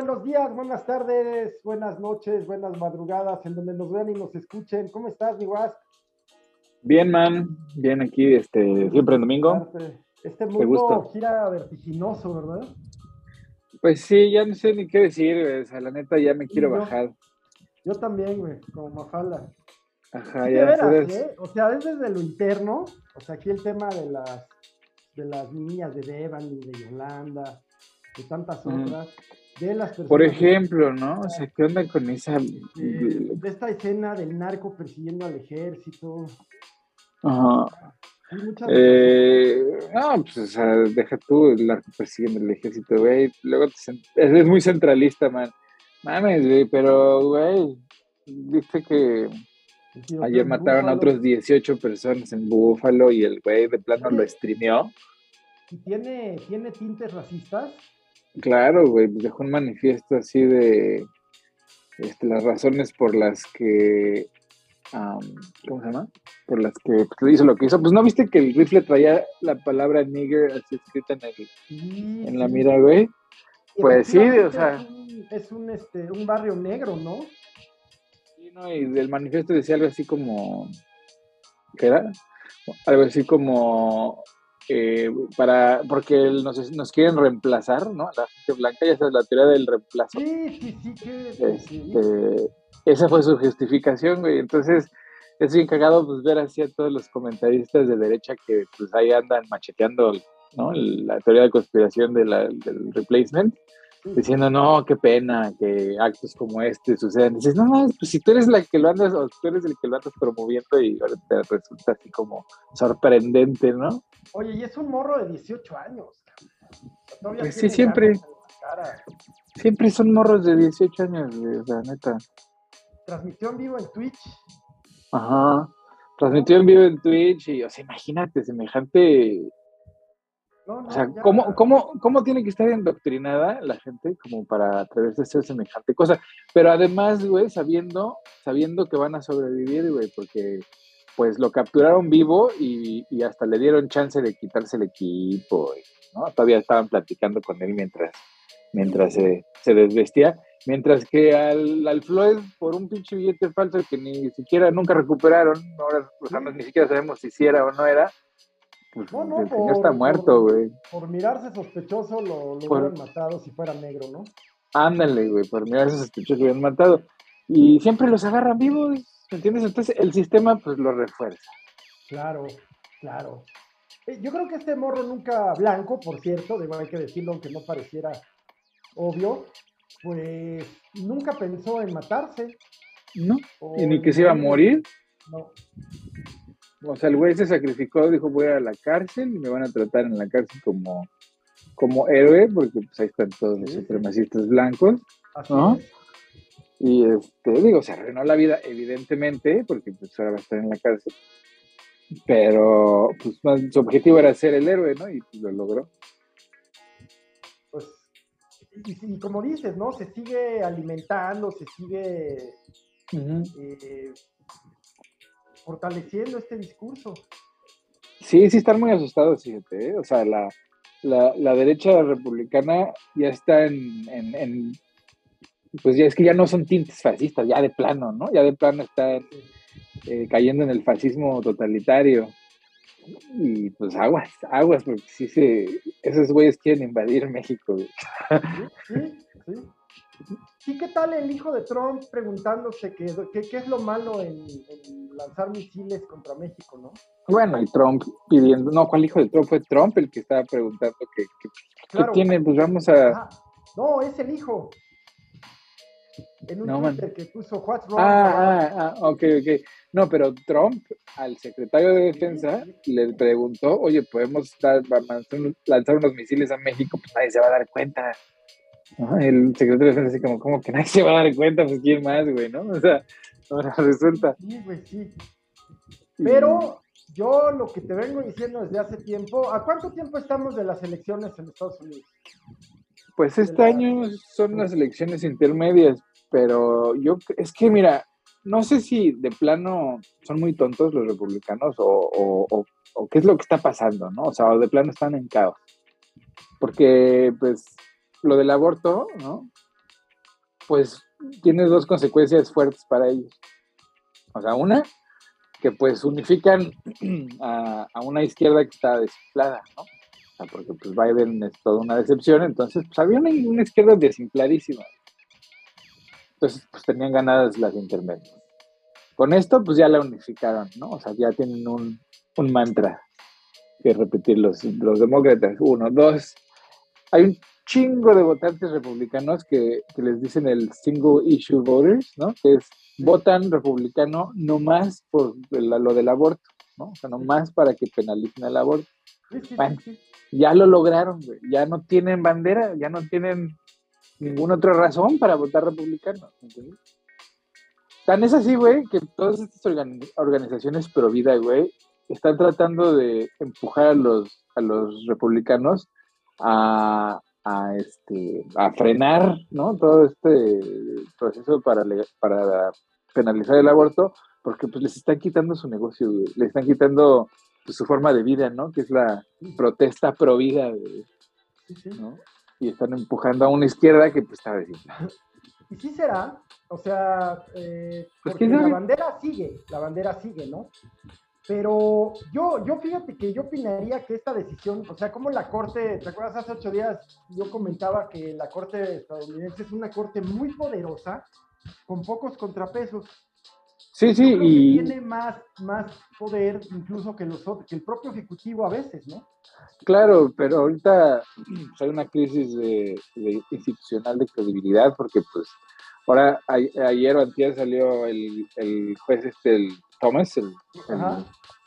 buenos días, buenas tardes, buenas noches, buenas madrugadas, en donde nos vean y nos escuchen. ¿Cómo estás, mi Bien, man. Bien aquí, este, siempre en domingo. Este mundo gira vertiginoso, ¿verdad? Pues sí, ya no sé ni qué decir, O sea, la neta ya me quiero bajar. Yo también, güey, como mafala. Ajá, ya. ¿eh? O sea, es desde lo interno, o sea, aquí el tema de las, de las niñas de Devan y de Yolanda, de tantas otras. De las Por ejemplo, ¿no? O sea, ¿qué onda con esa... De, esta escena del narco persiguiendo al ejército. Ajá. Eh, no, pues, o sea, deja tú el narco persiguiendo al ejército, güey. Luego es muy centralista, man. Mames, güey, pero, güey, viste que ayer mataron a otros 18 personas en Búfalo y el güey de plano lo streameó. ¿Y tiene, tiene tintes racistas? Claro, güey, pues, dejó un manifiesto así de este, las razones por las que, ¿cómo se llama? Por las que pues, hizo lo que hizo. Pues no viste que el rifle traía la palabra nigger así escrita en, el, en la mira, güey. Pues sí, o sea. Es un, este, un barrio negro, ¿no? Sí, no, y del manifiesto decía algo así como. ¿Qué era? Algo así como eh, para, porque nos, nos, quieren reemplazar, ¿no? La gente blanca, ya sabes, la teoría del reemplazo. Sí, sí, sí, que, este, Esa fue su justificación, güey. Entonces, es bien cagado pues, ver así a todos los comentaristas de derecha que pues ahí andan macheteando, ¿no? La teoría de conspiración de la, del replacement diciendo, no, qué pena que actos como este sucedan. Dices, no, no, pues si tú eres la que lo andas, o tú eres el que lo andas promoviendo y ahora te resulta así como sorprendente, ¿no? Oye, y es un morro de 18 años. Pues sí, siempre. Siempre son morros de 18 años, la neta. Transmitió en vivo en Twitch. Ajá. Transmitió en vivo en Twitch y, o sea, imagínate, semejante o sea, ¿cómo, cómo, cómo tiene que estar endoctrinada la gente como para atreverse a hacer semejante cosa? Pero además, güey, sabiendo, sabiendo que van a sobrevivir, güey, porque pues lo capturaron vivo y, hasta le dieron chance de quitarse el equipo, ¿no? Todavía estaban platicando con él mientras, mientras se, desvestía. Mientras que al, al Floyd, por un pinche billete falso que ni siquiera nunca recuperaron, ahora ni siquiera sabemos si sí era o no era, pues no, no, el señor está muerto, güey. Por, mirarse sospechoso lo, lo hubieran matado si fuera negro, ¿no? Ándale, güey, por mirarse sospechoso lo hubieran matado. Y siempre los agarran vivos, ¿me entiendes? Entonces el sistema pues lo refuerza. Claro, claro. Eh, yo creo que este morro nunca blanco, por cierto, debo hay que decirlo aunque no pareciera obvio, pues nunca pensó en matarse. No, y ni que se iba a morir. No. O sea, el güey se sacrificó, dijo voy a la cárcel y me van a tratar en la cárcel como, como héroe, porque pues ahí están todos los supremacistas blancos, ¿no? Y este, digo, se arruinó la vida, evidentemente, porque pues ahora va a estar en la cárcel. Pero pues su objetivo era ser el héroe, ¿no? Y pues, lo logró. Pues, y, como dices, ¿no? Se sigue alimentando, se sigue fortaleciendo este discurso. Sí, sí están muy asustados, fíjate, ¿eh? o sea, la, la, derecha republicana ya está en, pues ya es que ya no son tintes fascistas, ya de plano, ¿no? Ya de plano están eh, cayendo en el fascismo totalitario. Y pues aguas, aguas, porque sí se, esos güeyes quieren invadir México. Sí, sí, ¿Y qué tal el hijo de Trump preguntándose qué, qué, es lo malo en, lanzar misiles contra México, no? Bueno, y Trump pidiendo, no, ¿cuál hijo de Trump? Fue Trump el que estaba preguntando qué, tiene, pues vamos a... No, es el hijo. En un no, Twitter que puso What's wrong. Ah, ah, ah, ok, ok. No, pero Trump al secretario de Defensa le preguntó, oye, podemos lanzar unos misiles a México, pues nadie se va a dar cuenta. El secretario de defensa así como, como que nadie se va a dar cuenta, pues quién más, güey, ¿no? O sea, ahora resulta. Sí, güey, sí. Pero yo lo que te vengo diciendo desde hace tiempo, ¿a cuánto tiempo estamos de las elecciones en Estados Unidos? Pues este año son las elecciones intermedias, pero yo, es que mira, no sé si de plano son muy tontos los republicanos o, o, o qué es lo que está pasando, ¿no? O sea, o de plano están en caos. Porque, pues, lo del aborto, ¿no? pues tiene dos consecuencias fuertes para ellos. O sea, una, que pues unifican a, una izquierda que está desinflada, ¿no? O sea, porque pues Biden es toda una decepción, entonces pues había una, una izquierda desinfladísima. Entonces pues tenían ganadas las intermedias. Con esto pues ya la unificaron, ¿no? O sea, ya tienen un, un mantra que repetir los, los demócratas. Uno, dos, hay un chingo de votantes republicanos que, que, les dicen el single issue voters, ¿no? Que es votan republicano no más por lo del aborto, ¿no? O sea, no más para que penalicen el aborto. bueno, ya lo lograron, güey. Ya no tienen bandera, ya no tienen ninguna otra razón para votar republicano. ¿entiendes? Tan es así, güey, que todas estas organizaciones pro vida, güey, están tratando de empujar a los, a los republicanos a, a, este, a frenar ¿no? todo este proceso para, para penalizar el aborto, porque pues les están quitando su negocio, les están quitando pues, su forma de vida, ¿no? Que es la protesta pro vida, ¿no? Y están empujando a una izquierda que pues está diciendo. Y sí será, o sea, eh, pues, porque la bandera sigue, la bandera sigue, ¿no? Pero yo, yo fíjate que yo opinaría que esta decisión, o sea, como la Corte, ¿te acuerdas? Hace ocho días yo comentaba que la Corte estadounidense es una Corte muy poderosa, con pocos contrapesos. Sí, sí, y... tiene más, más poder incluso que, los, que el propio Ejecutivo a veces, ¿no? Claro, pero ahorita hay una crisis de, institucional de credibilidad porque pues ahora ayer o antes salió el, el juez este, el Thomas, el,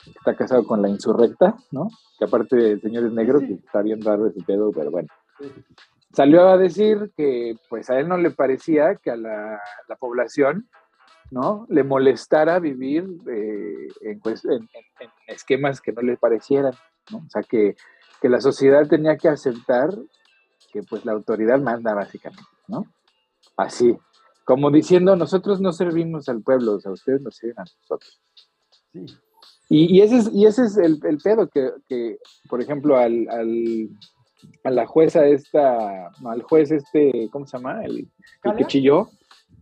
está casado con la insurrecta, ¿no? Que aparte el señor es negro, que está bien raro ese pedo, pero bueno. Salió a decir que pues a él no le parecía que a la, población, ¿no? Le molestara vivir eh, pues, en, esquemas que no le parecieran, ¿no? O sea, que, que la sociedad tenía que aceptar que pues la autoridad manda básicamente, ¿no? Así, como diciendo, nosotros no servimos al pueblo, o sea, ustedes nos sirven a nosotros. Sí. Y, ese es, y ese es el, pedo que, por ejemplo, al, a la jueza esta, al juez este, ¿cómo se llama? El, que chilló,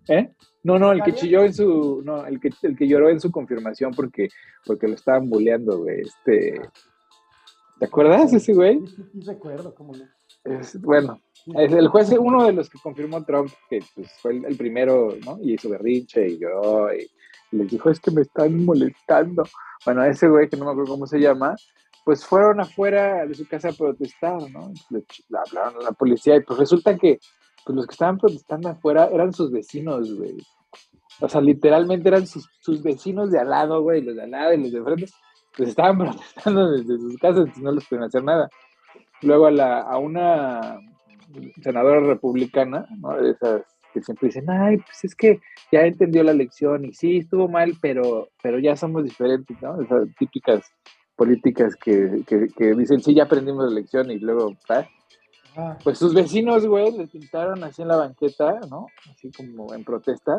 ¿eh? No, no, el que chilló en su, no, el que, el que lloró en su confirmación porque, porque lo estaban bulleando, güey, este, ¿te acuerdas ese güey? Sí, sí, recuerdo, cómo no. Es, bueno, el juez, uno de los que confirmó Trump, que pues, fue el, primero, ¿no? Y hizo berrinche y lloró y, les dijo, es que me están molestando. Bueno, ese güey, que no me acuerdo cómo se llama, pues fueron afuera de su casa a protestar, ¿no? Le, hablaron a la policía y pues resulta que pues los que estaban protestando afuera eran sus vecinos, güey. O sea, literalmente eran sus, sus vecinos de al lado, güey, los de al lado y los de frente, pues estaban protestando desde sus casas, y no les pueden hacer nada. Luego a, la, a una senadora republicana, ¿no? De esas que siempre dicen, ay, pues es que ya entendió la lección y sí, estuvo mal, pero, pero ya somos diferentes, ¿no? Esas típicas políticas que, que, dicen, sí, ya aprendimos la lección y luego, Pues sus vecinos, güey, le pintaron así en la banqueta, ¿no? Así como en protesta.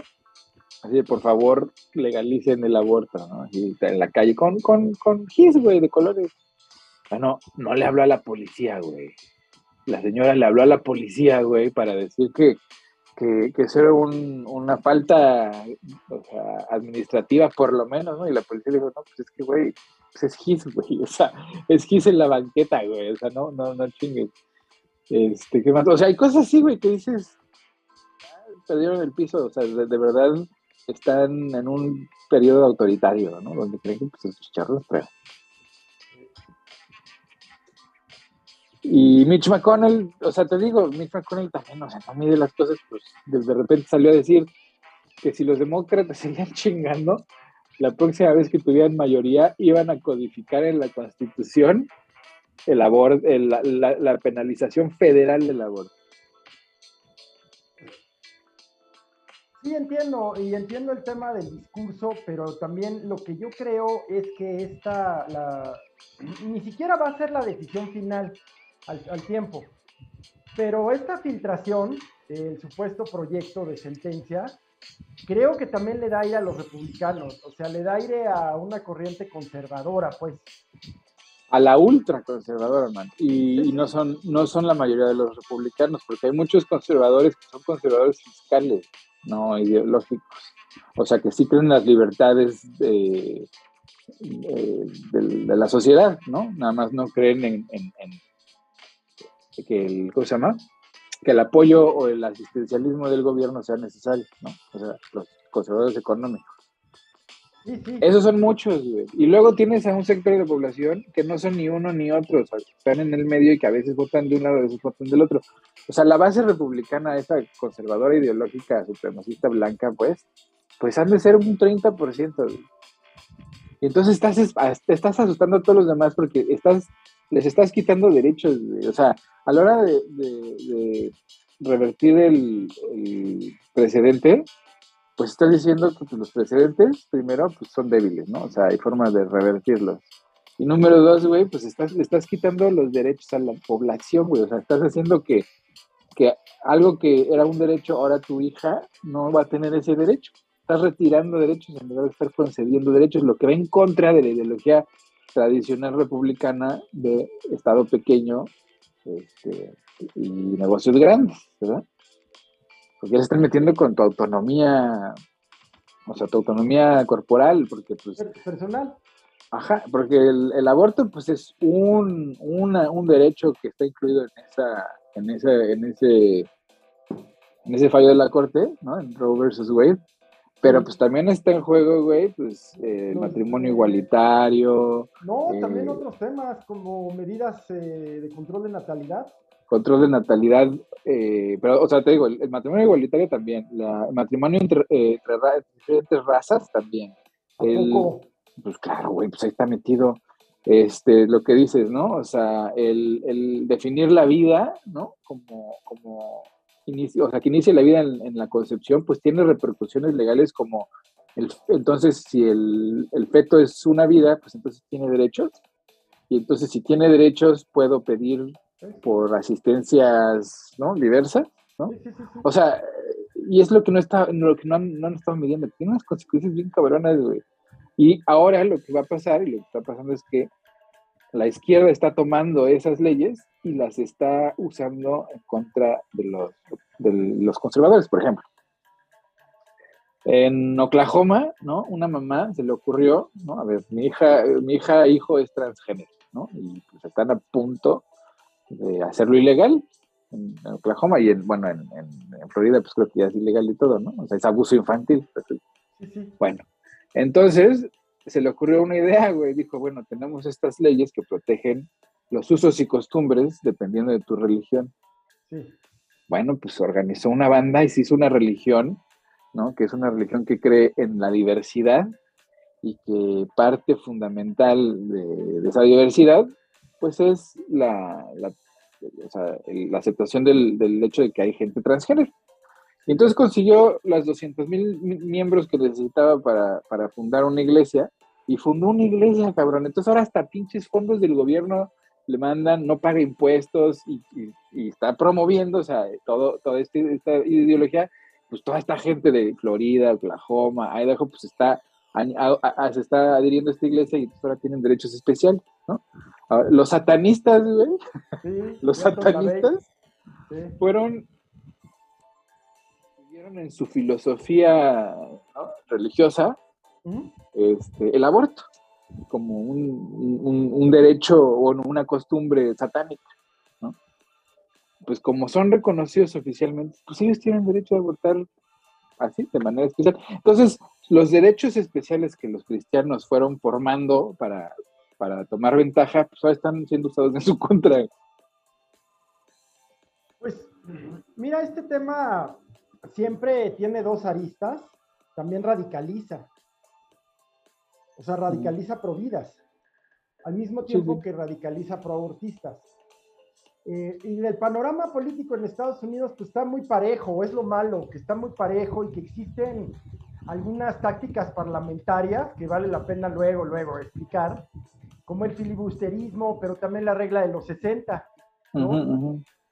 Así de, por favor, legalicen el aborto, ¿no? Así en la calle, con, con, con gis, güey, de colores. Bueno, no le habló a la policía, güey la señora le habló a la policía, güey, para decir que, que, que eso era una falta administrativa, por lo menos, ¿no? Y la policía le dijo, no, pues es que, güey, pues es gis, güey, o sea, es gis en la banqueta, güey, o sea, no, no, no chingues. Este, ¿qué más? O sea, hay cosas así, güey, que dices, ah, perdieron el piso, o sea, de, verdad están en un periodo autoritario, ¿no? Donde creen que pues, esos charros, pero Y Mitch McConnell, o sea, te digo, Mitch McConnell también, o sea, no mide las cosas, pues de repente salió a decir que si los demócratas seguían chingando, la próxima vez que tuvieran mayoría iban a codificar en la Constitución el aborto, la, la, penalización federal del aborto. Sí, entiendo, y entiendo el tema del discurso, pero también lo que yo creo es que esta, la, ni siquiera va a ser la decisión final al, tiempo. Pero esta filtración del supuesto proyecto de sentencia, creo que también le da aire a los republicanos, o sea, le da aire a una corriente conservadora, pues. a la ultra conservadora, man. Y, no, son, no son la mayoría de los republicanos, porque hay muchos conservadores que son conservadores fiscales, no ideológicos. O sea, que sí creen las libertades de, la sociedad, ¿no? Nada más no creen en, que el, ¿cómo se llama? Que el apoyo o el asistencialismo del gobierno sea necesario, ¿no? O sea, los conservadores económicos. Esos son muchos, güey. Y luego tienes a un sector de población que no son ni uno ni otro, o sea, están en el medio y que a veces votan de un lado, a veces votan del otro. O sea, la base republicana, esta conservadora ideológica, supremacista blanca, pues, pues han de ser un 30%. Y entonces estás, estás asustando a todos los demás porque estás, les estás quitando derechos, O sea, a la hora de, revertir el, el precedente, pues estás diciendo que los precedentes, primero, pues son débiles, ¿no? O sea, hay formas de revertirlos. Y número dos, güey, pues estás, estás quitando los derechos a la población, güey. O sea, estás haciendo que, que algo que era un derecho, ahora tu hija no va a tener ese derecho. Estás retirando derechos en lugar de estar concediendo derechos, lo que va en contra de la ideología tradicional republicana de Estado pequeño este, y negocios grandes, ¿verdad? porque ya se están metiendo con tu autonomía, o sea, tu autonomía corporal, porque pues... Personal. Ajá, porque el, aborto pues es un, un derecho que está incluido en esa, en ese, en ese, en ese fallo de la corte, ¿no? En Roe versus Wade. Pero pues también está en juego, güey, pues el matrimonio igualitario. No, también eh, otros temas como medidas eh, de control de natalidad control de natalidad, eh, pero, o sea, te digo, el, matrimonio igualitario también, la, el matrimonio entre, eh, diferentes razas también. El, pues claro, güey, pues ahí está metido este, lo que dices, ¿no? O sea, el, definir la vida, ¿no? Como, como inicio, o sea, que inicie la vida en, la concepción, pues tiene repercusiones legales como, el, entonces, si el, el feto es una vida, pues entonces tiene derechos. Y entonces, si tiene derechos, puedo pedir por asistencias ¿no? diversas, ¿no? O sea, y es lo que no está, lo que no, no han estado midiendo, tiene unas consecuencias bien cabronas, güey. Y ahora lo que va a pasar, y lo que está pasando es que la izquierda está tomando esas leyes y las está usando en contra de los, de los conservadores, por ejemplo. En Oklahoma, ¿no? Una mamá se le ocurrió, ¿no? A ver, mi hija, mi hija, hijo es transgénero, ¿no? Y pues están a punto de hacerlo ilegal en, Oklahoma y en, bueno, en, Florida pues creo que ya es ilegal y todo, ¿no? O sea, es abuso infantil. Bueno, entonces se le ocurrió una idea, güey, dijo, bueno, tenemos estas leyes que protegen los usos y costumbres dependiendo de tu religión. Bueno, pues organizó una banda y se hizo una religión, ¿no? Que es una religión que cree en la diversidad y que parte fundamental de esa diversidad pues es la, aceptación del, hecho de que hay gente transgénero. Y entonces consiguió las 200 mil miembros que necesitaba para, fundar una iglesia y fundó una iglesia, cabrón. Entonces ahora hasta pinches fondos del gobierno le mandan, no paga impuestos y, está promoviendo, o sea, todo, toda este, esta ideología, pues toda esta gente de Florida, Oklahoma, Idaho, pues está, se está adhiriendo a esta iglesia y ahora tienen derechos especiales, ¿no? Los satanistas, güey. los satanistas fueron en su filosofía religiosa este, el aborto como un, derecho o una costumbre satánica, ¿no? Pues como son reconocidos oficialmente, pues ellos tienen derecho a abortar así, de manera especial. Entonces, los derechos especiales que los cristianos fueron formando para para tomar ventaja, pues ahora están siendo usados en su contra. Pues mira, este tema siempre tiene dos aristas, también radicaliza. O sea, radicaliza pro vidas, al mismo tiempo que radicaliza pro abortistas. Eh, y el panorama político en Estados Unidos pues está muy parejo, es lo malo, que está muy parejo y que existen algunas tácticas parlamentarias que vale la pena luego, luego explicar, como el filibusterismo, pero también la regla de los 60,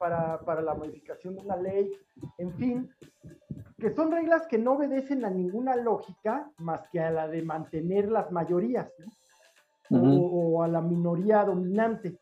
Para, para, la modificación de una ley, en fin, que son reglas que no obedecen a ninguna lógica más que a la de mantener las mayorías. o, a la minoría dominante.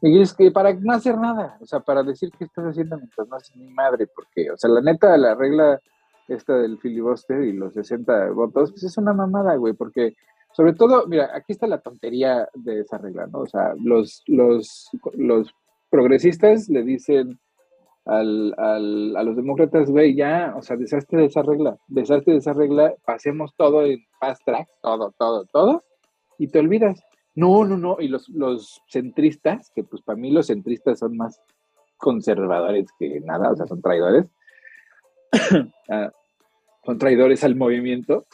Y es que para no hacer nada, o sea, para decir que estás haciendo mientras no haces ni madre, porque, o sea, la neta, la regla esta del filibuster y los 60 votos, pues es una mamada, güey, porque sobre todo, mira, aquí está la tontería de esa regla, ¿no? O sea, los, los, los progresistas le dicen al, al, a los demócratas, güey, ya, o sea, deshazte de esa regla, deshazte de esa regla, pasemos todo en fast track, todo, todo, todo, y te olvidas. No, no, no, y los, los centristas, que pues para mí los centristas son más conservadores que nada, o sea, son traidores, ah, son traidores al movimiento,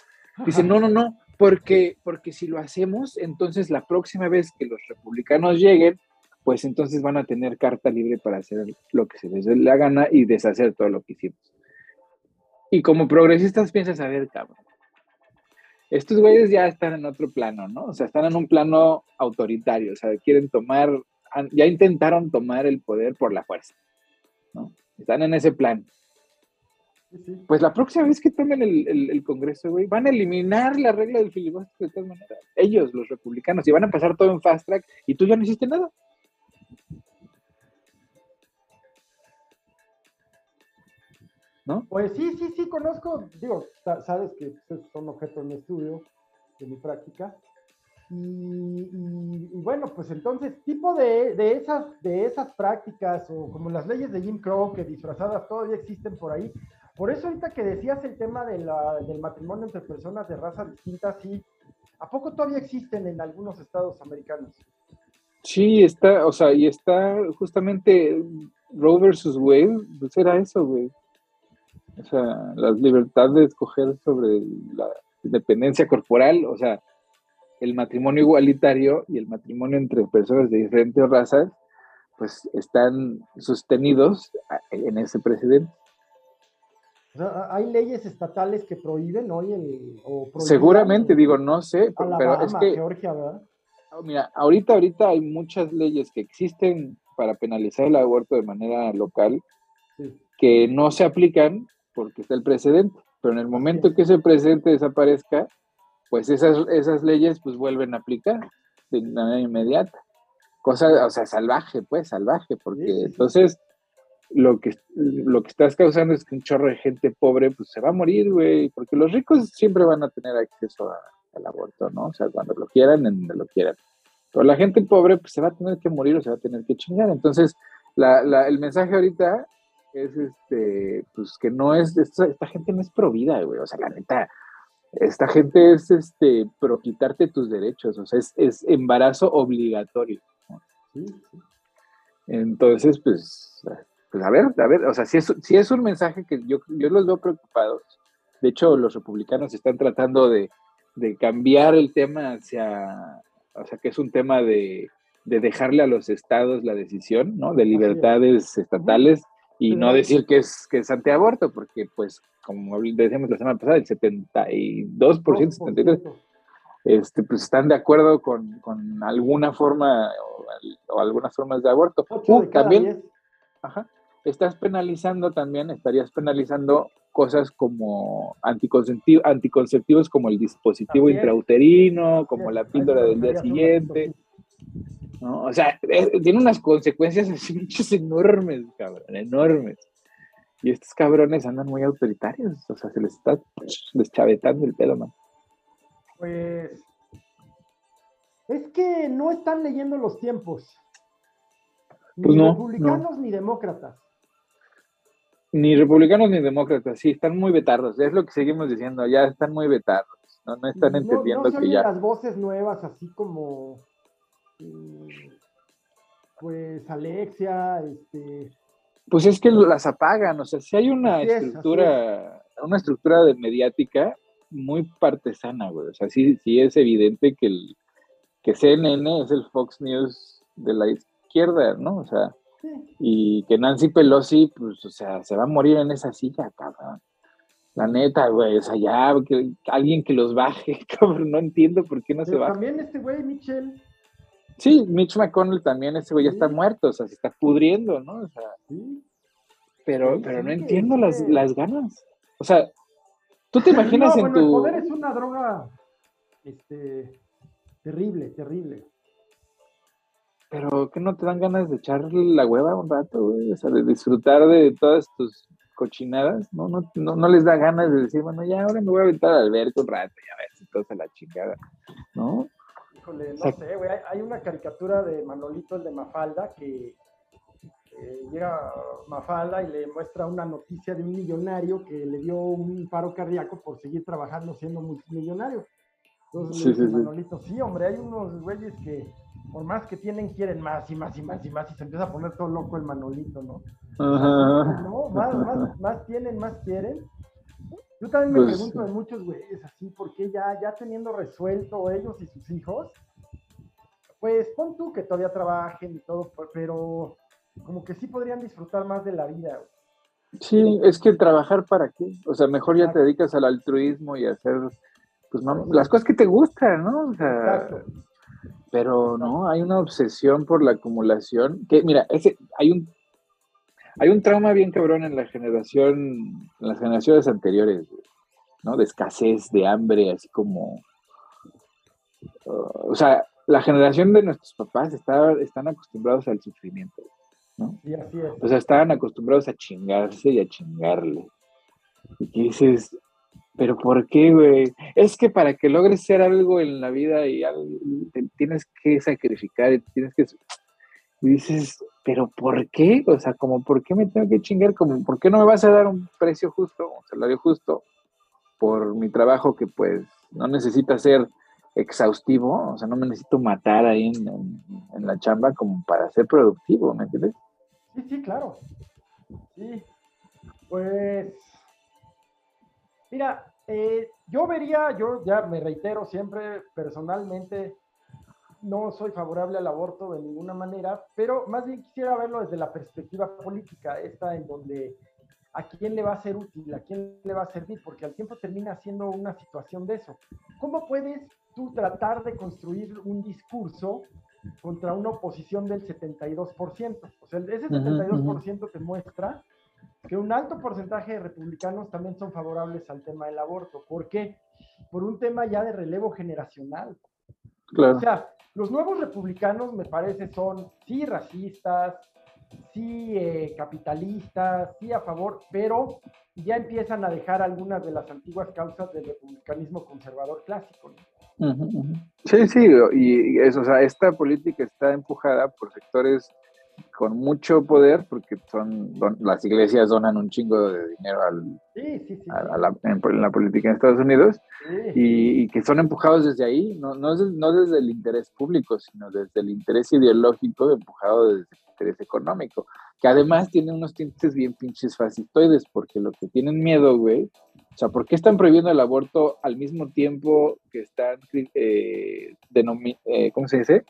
dicen, no, no, no, porque, porque si lo hacemos, entonces la próxima vez que los republicanos lleguen, pues entonces van a tener carta libre para hacer lo que se les dé la gana y deshacer todo lo que hicimos. Y como progresistas piensas, a ver, cabrón, estos güeyes ya están en otro plano, ¿no? O sea, están en un plano autoritario, o sea, quieren tomar, ya intentaron tomar el poder por la fuerza, ¿no? Están en ese plan. Pues la próxima vez que tomen el, Congreso, güey, van a eliminar la regla del filibuster de todas maneras. Ellos, los republicanos, y van a pasar todo en fast track y tú ya no hiciste nada. ¿No? Pues sí, sí, sí, conozco, digo, sabes que son objeto de mi estudio, de mi práctica. Y, bueno, pues entonces, tipo de, de, esas, de esas prácticas, o como las leyes de Jim Crow, que disfrazadas todavía existen por ahí, por eso ahorita que decías el tema de del matrimonio entre personas de razas distintas, sí, ¿a poco todavía existen en algunos estados americanos? Sí, está, o sea, y está justamente Roe versus Wade, pues era eso, güey. O sea, la libertad de escoger sobre la independencia corporal, o sea, el matrimonio igualitario y el matrimonio entre personas de diferentes razas, pues están sostenidos en ese precedente. Hay leyes estatales que prohíben hoy el... Seguramente, digo, no sé, pero es que... Mira, ahorita, ahorita hay muchas leyes que existen para penalizar el aborto de manera local que no se aplican porque está el precedente, pero en el momento que ese precedente desaparezca, pues esas, esas leyes pues vuelven a aplicar de manera inmediata. Cosa, o sea, salvaje, pues, salvaje, porque entonces lo que, lo que estás causando es que un chorro de gente pobre, pues se va a morir, güey, porque los ricos siempre van a tener acceso al aborto, ¿no? O sea, cuando lo quieran, en donde lo quieran. Pero la gente pobre, pues se va a tener que morir o se va a tener que chingar. Entonces, la, la, el mensaje ahorita es, este, pues que no es, esta, esta gente no es pro vida, güey, o sea, la neta, esta gente es, este, pro quitarte tus derechos, o sea, es, es embarazo obligatorio. Entonces, pues, pues a ver, a ver, o sea, si es, si es un mensaje que yo, yo los veo preocupados. De hecho, los republicanos están tratando de, cambiar el tema hacia, o sea, que es un tema de, dejarle a los estados la decisión, ¿no? De libertades estatales y no decir que es, que es antiaborto, porque pues, como decíamos la semana pasada, el 72%, 73%, este, pues están de acuerdo con, alguna forma o, algunas formas de aborto. Uh, también, ajá, estás penalizando también, estarías penalizando cosas como anticonceptivos como el dispositivo intrauterino, como la píldora del día siguiente. ¿No? O sea, tiene unas consecuencias así enormes, cabrón, enormes. Y estos cabrones andan muy autoritarios, o sea, se les está deschavetando el pedo, man. Pues es que no están leyendo los tiempos. Pues ni republicanos ni demócratas. Ni republicanos ni demócratas, sí, están muy betardos, es lo que seguimos diciendo, ya están muy betardos, no, no están entendiendo que ya... las voces nuevas, así como, pues, Alexia, este... Pues es que las apagan, o sea, si hay una estructura, una estructura de mediática muy partesana, güey, o sea, sí, sí es evidente que, el, que CNN es el Fox News de la izquierda, ¿no? O sea, y que Nancy Pelosi, pues, o sea, se va a morir en esa silla, cabrón. La neta, güey, o sea, ya, que, alguien que los baje, cabrón, no entiendo por qué no se va. También este güey, Mitchell. Sí, Mitch McConnell también, ese güey ya está muerto, o sea, se está pudriendo, ¿no? O sea, pero, pero no entiendo las, las, ganas. O sea, tú te imaginas en tu... El poder es una droga, este, Terrible, terrible. Pero que no te dan ganas de echar la hueva un rato, güey, o sea, de disfrutar de todas tus cochinadas, ¿no? No, no, les da ganas de decir, bueno, ya ahora me voy a aventar al ver un rato y a ver si todo se la chingada, ¿no? Híjole, no sé, güey, hay una caricatura de Manolito, el de Mafalda, que llega Mafalda y le muestra una noticia de un millonario que le dio un paro cardíaco por seguir trabajando siendo multimillonario. Entonces, sí, Manolito, sí, hombre, hay unos güeyes que por más que tienen, quieren más y más y más y más y se empieza a poner todo loco el Manolito, ¿no? No, más, más, más tienen, más quieren. Yo también me pues, pregunto de muchos güeyes así, porque ya, ya teniendo resuelto ellos y sus hijos, pues pon tú que todavía trabajen y todo, pero como que sí podrían disfrutar más de la vida. Sí, es que trabajar para qué, o sea, mejor ya te dedicas al altruismo y a hacer pues las cosas que te gustan, ¿no? O sea, pero no, hay una obsesión por la acumulación, que mira, ese, hay un hay un trauma bien cabrón en la generación, en las generaciones anteriores, ¿no? De escasez, de hambre, así como, uh, o sea, la generación de nuestros papás está, están acostumbrados al sufrimiento. ¿no? O sea, estaban acostumbrados a chingarse y a chingarle. Y dices, pero ¿por qué, güey? Es que para que logres ser algo en la vida y tienes que sacrificar y tienes que... Y dices, pero ¿por qué? O sea, como, ¿por qué me tengo que chingar? Como, ¿por qué no me vas a dar un precio justo, un salario justo por mi trabajo que pues no necesita ser exhaustivo? O sea, no me necesito matar ahí en, en la chamba como para ser productivo, ¿me entiendes? Sí, sí, claro. Sí. Pues, mira, eh, yo vería, yo ya me reitero siempre, personalmente, no soy favorable al aborto de ninguna manera, pero más bien quisiera verlo desde la perspectiva política, esta en donde a quién le va a ser útil, a quién le va a servir, porque al tiempo termina siendo una situación de eso. ¿Cómo puedes tú tratar de construir un discurso contra una oposición del 72%. O sea, ese 72% te muestra que un alto porcentaje de republicanos también son favorables al tema del aborto. ¿Por qué? Por un tema ya de relevo generacional. O sea, los nuevos republicanos, me parece, son sí racistas, sí eh, capitalistas, sí a favor, pero ya empiezan a dejar algunas de las antiguas causas del republicanismo conservador clásico. Sí, sí, y eso, o sea, esta política está empujada por sectores con mucho poder, porque son las iglesias donan un chingo de dinero al, a, la, en, la política en Estados Unidos, y, que son empujados desde ahí, no, no, no, desde el interés público, sino desde el interés ideológico, empujado desde el interés económico, que además tiene unos tintes bien pinches fascistoides, porque lo que tienen miedo, güey, o sea, ¿por qué están prohibiendo el aborto al mismo tiempo que están, eh, eh, ¿cómo se dice?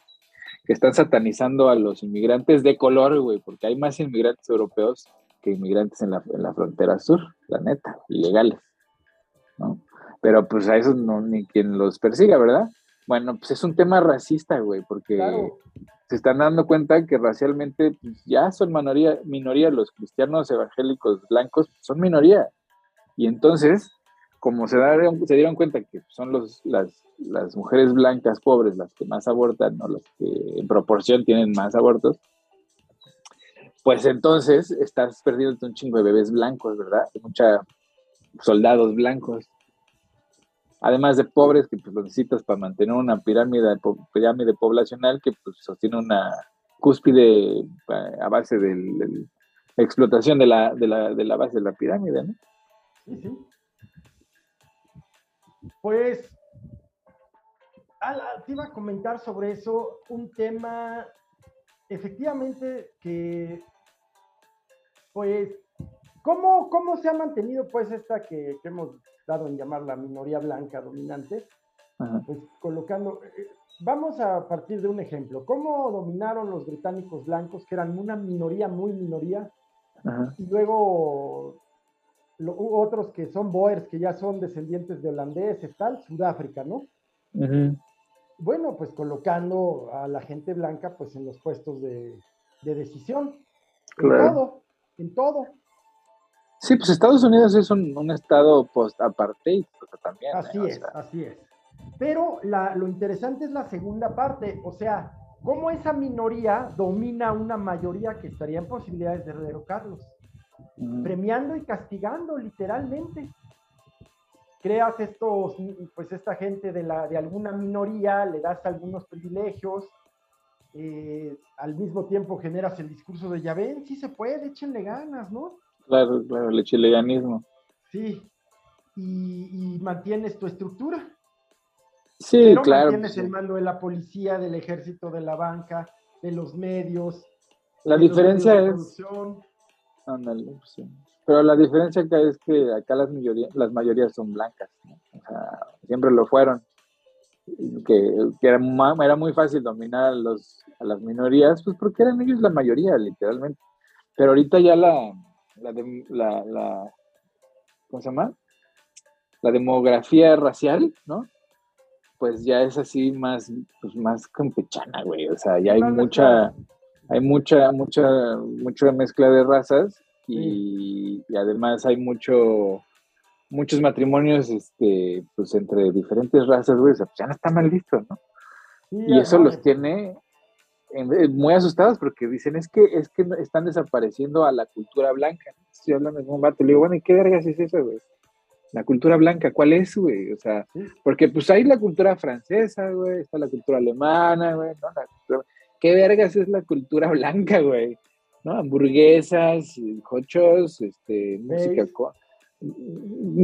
Que están satanizando a los inmigrantes de color, güey, porque hay más inmigrantes europeos que inmigrantes en la, en la frontera sur, la neta, ilegales, ¿no? Pero pues a esos no, ni quien los persiga, ¿verdad? Bueno, pues es un tema racista, güey, porque se están dando cuenta que racialmente pues, ya son minoría, minoría, los cristianos evangélicos blancos son minoría. Y entonces, como se, se dieron cuenta que son los, las, las, mujeres blancas pobres las que más abortan, ¿no? las que en proporción tienen más abortos, pues entonces estás perdiendo un chingo de bebés blancos, ¿verdad? Muchos soldados blancos. Además de pobres que pues, necesitas para mantener una pirámide, pirámide poblacional que pues, sostiene una cúspide eh, a base de la explotación de la, de, la, de la base de la pirámide, ¿no? Sí. Pues, te iba a comentar sobre eso, un tema efectivamente que, pues, ¿cómo, cómo se ha mantenido pues esta que, hemos dado en llamar la minoría blanca dominante? Pues colocando, eh, vamos a partir de un ejemplo, ¿cómo dominaron los británicos blancos, que eran una minoría, muy minoría, y luego otros que son Boers, que ya son descendientes de holandeses, tal, Sudáfrica, ¿no? Bueno, pues colocando a la gente blanca pues en los puestos de, decisión. En todo, en todo. Sí, pues Estados Unidos es un, estado post-apartheid también. Así es, así es. Pero lo interesante es la segunda parte, o sea, cómo esa minoría domina una mayoría que estaría en posibilidades de derrocarlos, premiando y castigando literalmente. Creas estos, pues esta gente de, la, de alguna minoría, le das algunos privilegios, eh, al mismo tiempo generas el discurso de ya ven, sí se puede, échenle ganas, ¿no? Claro, claro, el chileganismo. Sí, y, mantienes tu estructura. Sí, Pero claro. Mantienes el mando de la policía, del ejército, de la banca, de los medios. La diferencia es. Pues Pero la diferencia acá es que acá las, mayoría, las mayorías son blancas, o sea, siempre lo fueron. Que, que era, era, muy fácil dominar a, los, a las minorías, pues porque eran ellos la mayoría, literalmente. Pero ahorita ya la, la, la, la ¿cómo se llama? La demografía racial, ¿no? Pues ya es así más, pues más campechana, güey. O sea, ya hay mucha, hay mucha, mucha, mucha mezcla de razas y, además hay mucho, muchos matrimonios, este, pues entre diferentes razas, güey. O sea, pues ya no está mal visto, ¿no? y eso los tiene muy asustados porque dicen es que es que están desapareciendo a la cultura blanca. Estoy hablando de un vato, le digo, bueno, ¿y qué vergas es eso, güey? La cultura blanca, ¿cuál es, güey? O sea, porque pues hay la cultura francesa, güey, está la cultura alemana, güey, ¿no? ¿Qué vergas es la cultura blanca, güey? ¿No? Hamburguesas, cochos, este, música,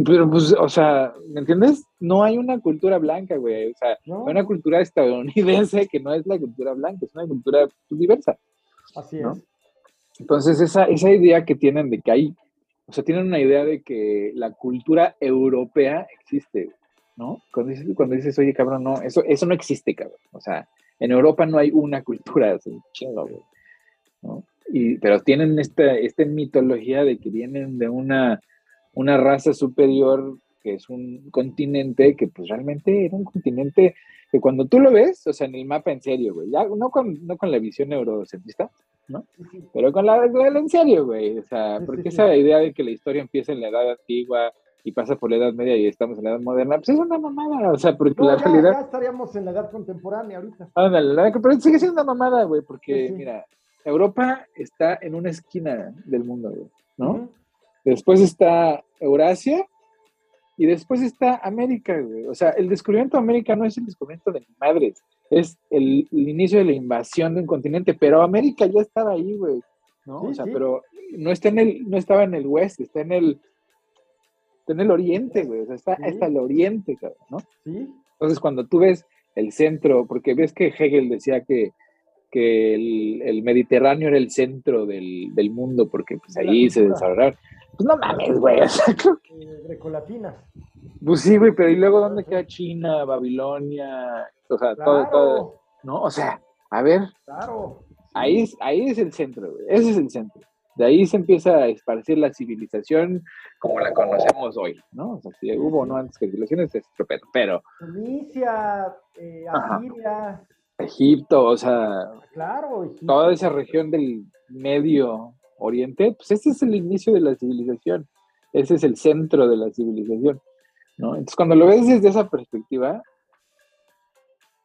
pero pues, o sea, ¿me entiendes? No hay una cultura blanca, güey. O sea, hay una cultura estadounidense que no es la cultura blanca, es una cultura pues, diversa. Así es. Entonces, esa, esa idea que tienen de que hay, o sea, tienen una idea de que la cultura europea existe, ¿no? Cuando dices, cuando dices oye, cabrón, no, eso, eso no existe, cabrón. O sea, en Europa no hay una cultura, es un chingo, güey. ¿no? Y, pero tienen esta, esta mitología de que vienen de una una raza superior que es un continente que pues realmente era un continente que cuando tú lo ves, o sea, en el mapa en serio, güey, ya no con, no con la visión eurocentrista, ¿no? Pero con la, en serio, güey, o sea, porque esa idea de que la historia empieza en la edad antigua y pasa por la edad media y estamos en la edad moderna, pues es una mamada, o sea, porque la realidad... Ya estaríamos en la edad contemporánea ahorita. Ándale, pero sigue siendo una mamada, güey, porque, mira, Europa está en una esquina del mundo, güey, ¿no? Después está Eurasia y después está América, güey. O sea, el descubrimiento de América no es el descubrimiento de madres, es el, inicio de la invasión de un continente, pero América ya estaba ahí, güey. ¿no? o sea, pero no está en el, no estaba en el oeste, está en el, en el oriente, güey. O sea, está hasta el oriente, cabrón, ¿no? Sí. Entonces, cuando tú ves el centro, porque ves que Hegel decía que, que el, Mediterráneo era el centro del, del mundo, porque pues ahí se desarrollaron. Pues no mames, güey. O sea, Grecolatinas. Pues sí, güey, pero ¿y luego dónde queda China, Babilonia? O sea, todo, todo. ¿No? O sea, a ver. Claro. Ahí, ahí es el centro, güey. Ese es el centro. De ahí se empieza a esparcir la civilización como la conocemos hoy, ¿no? O sea, si hubo no antes que civilizaciones, es pero, pero. Tunisia, eh, Asiria. Egipto, o sea. Claro, Toda esa región del medio Oriente, pues ese es el inicio de la civilización, ese es el centro de la civilización, ¿no? Entonces, cuando lo ves desde esa perspectiva,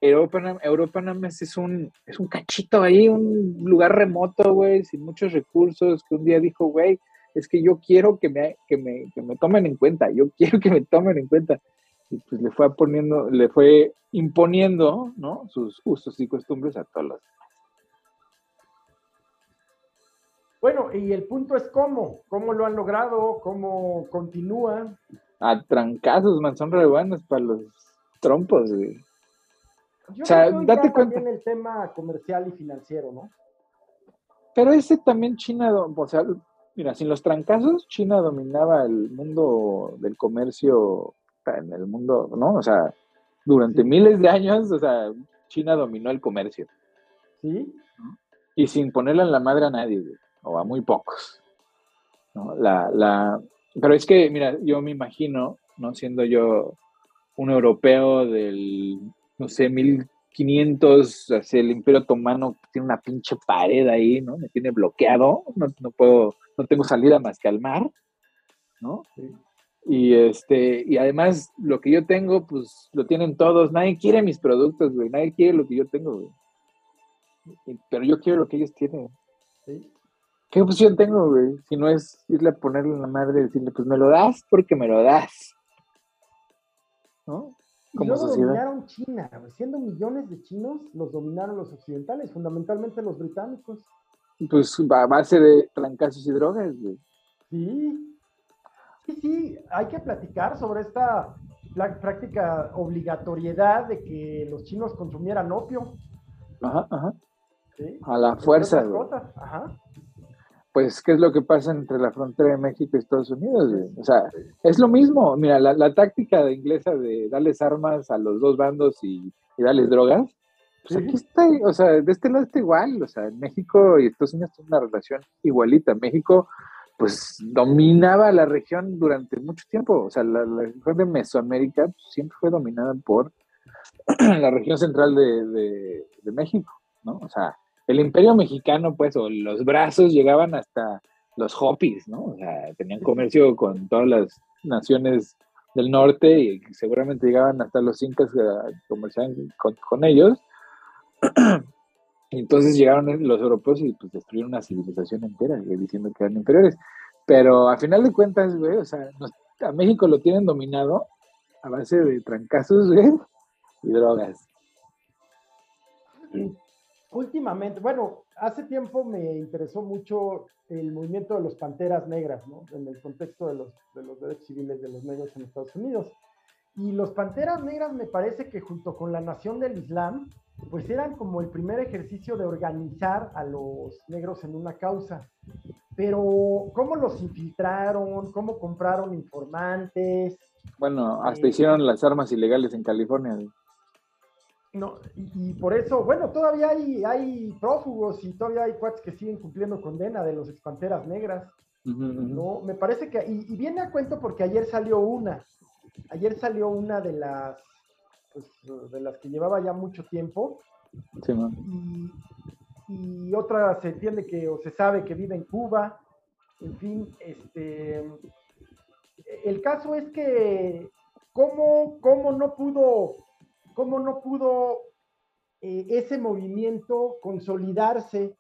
Europa, Europa nada más es un, es un cachito ahí, un lugar remoto, güey, sin muchos recursos, que un día dijo, güey, es que yo quiero que me, que me, que me tomen en cuenta, yo quiero que me tomen en cuenta. Y pues le fue poniendo, le fue imponiendo, ¿no? Sus usos y costumbres a todos los Bueno, y el punto es cómo, cómo lo han logrado, cómo continúan. A trancazos, man, son re para los trompos, güey. Yo o sea, date cuenta. el tema comercial y financiero, ¿no? Pero ese también China, o sea, mira, sin los trancazos, China dominaba el mundo del comercio en el mundo, ¿no? O sea, durante miles de años, o sea, China dominó el comercio. Sí. Y sin ponerle en la madre a nadie, o a muy pocos. La, la, pero es que, mira, yo me imagino, ¿no? Siendo yo un europeo del, no sé, 1500, hacia el Imperio Otomano, tiene una pinche pared ahí, ¿no? Me tiene bloqueado, no, no puedo, no tengo salida más que al mar, ¿no? Y este, y además lo que yo tengo, pues lo tienen todos. Nadie quiere mis productos, güey. Nadie quiere lo que yo tengo, güey. Pero yo quiero lo que ellos tienen. ¿Qué opción tengo, güey? Si no es irle a ponerle en la madre y decirle, pues me lo das porque me lo das. ¿No? Como y dominaron China, siendo millones de chinos, los dominaron los occidentales, fundamentalmente los británicos. Pues a base de trancazos y drogas, güey. Sí, sí, sí, hay que platicar sobre esta práctica obligatoriedad de que los chinos consumieran opio. Ajá, ajá. A la fuerza, güey. Ajá pues, ¿qué es lo que pasa entre la frontera de México y Estados Unidos? O sea, es lo mismo. Mira, la, táctica de inglesa de darles armas a los dos bandos y, darles drogas, pues aquí está, o sea, de este lado está igual. O sea, México y Estados Unidos tienen una relación igualita. México, pues, dominaba la región durante mucho tiempo. O sea, la, región de Mesoamérica pues, siempre fue dominada por la región central de, de México, ¿no? O sea, el imperio mexicano, pues, o los brazos llegaban hasta los Hopis, ¿no? O sea, tenían comercio con todas las naciones del norte y seguramente llegaban hasta los incas a comerciar con, ellos. Entonces llegaron los europeos y pues destruyeron una civilización entera, diciendo que eran inferiores. Pero a final de cuentas, güey, o sea, a México lo tienen dominado a base de trancazos, güey, y drogas. Últimamente, bueno, hace tiempo me interesó mucho el movimiento de los panteras negras, ¿no? En el contexto de los, de los derechos civiles de los negros en Estados Unidos. Y los panteras negras me parece que junto con la nación del Islam, pues eran como el primer ejercicio de organizar a los negros en una causa. Pero, ¿cómo los infiltraron? ¿Cómo compraron informantes? Bueno, hasta eh, hicieron las armas ilegales en California. No, y, por eso, bueno, todavía hay, hay prófugos y todavía hay cuates que siguen cumpliendo condena de los expanteras negras. No, me parece que, y, viene a cuento porque ayer salió una, ayer salió una de las, pues, de las que llevaba ya mucho tiempo. Sí, y, y, otra se entiende que, o se sabe que vive en Cuba. En fin, este, el caso es que, ¿cómo, cómo no pudo cómo no pudo eh, ese movimiento consolidarse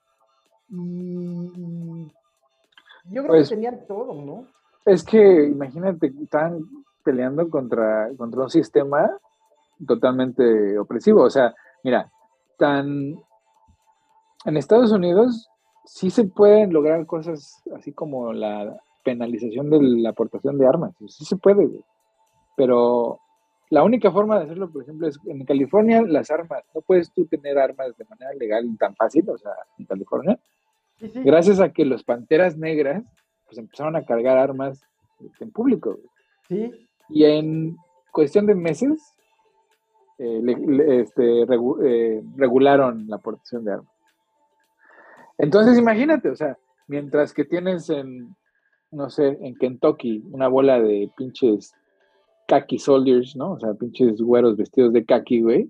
y, yo creo que pues tenían todo, ¿no? Es que imagínate, están peleando contra, contra un sistema totalmente opresivo. O sea, mira, tan en Estados Unidos sí se pueden lograr cosas así como la penalización de la aportación de armas, sí se puede, pero la única forma de hacerlo, por ejemplo, es en California las armas. No puedes tú tener armas de manera legal tan fácil, o sea, en California. Gracias a que los panteras negras pues empezaron a cargar armas en público. Sí. Y en cuestión de meses eh, este, eh, regularon la aportación de armas. Entonces, imagínate, o sea, mientras que tienes en, no sé, en Kentucky una bola de pinches khaki soldiers, ¿no? O sea, pinches güeros vestidos de khaki, güey,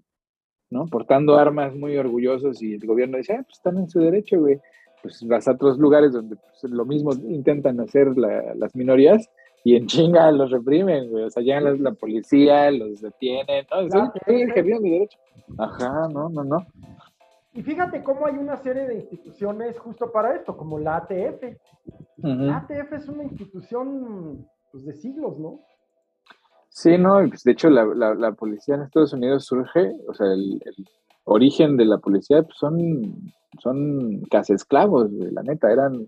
¿no? Portando armas muy orgullosos y el gobierno dice, ah, pues están en su derecho, güey. Pues vas a otros lugares donde pues, lo mismo intentan hacer las minorías y en chinga los reprimen, güey. O sea, llegan la, policía, los detienen, ¿no? Ejerciendo mi derecho. Ajá, no, no, no. Y fíjate cómo hay una serie de instituciones justo para esto, como la ATF. La ATF es una institución pues, de siglos, ¿no? Sí, no, pues, de hecho la, la, policía en Estados Unidos surge, o sea, el, origen de la policía pues, son, son casi esclavos, la neta, eran,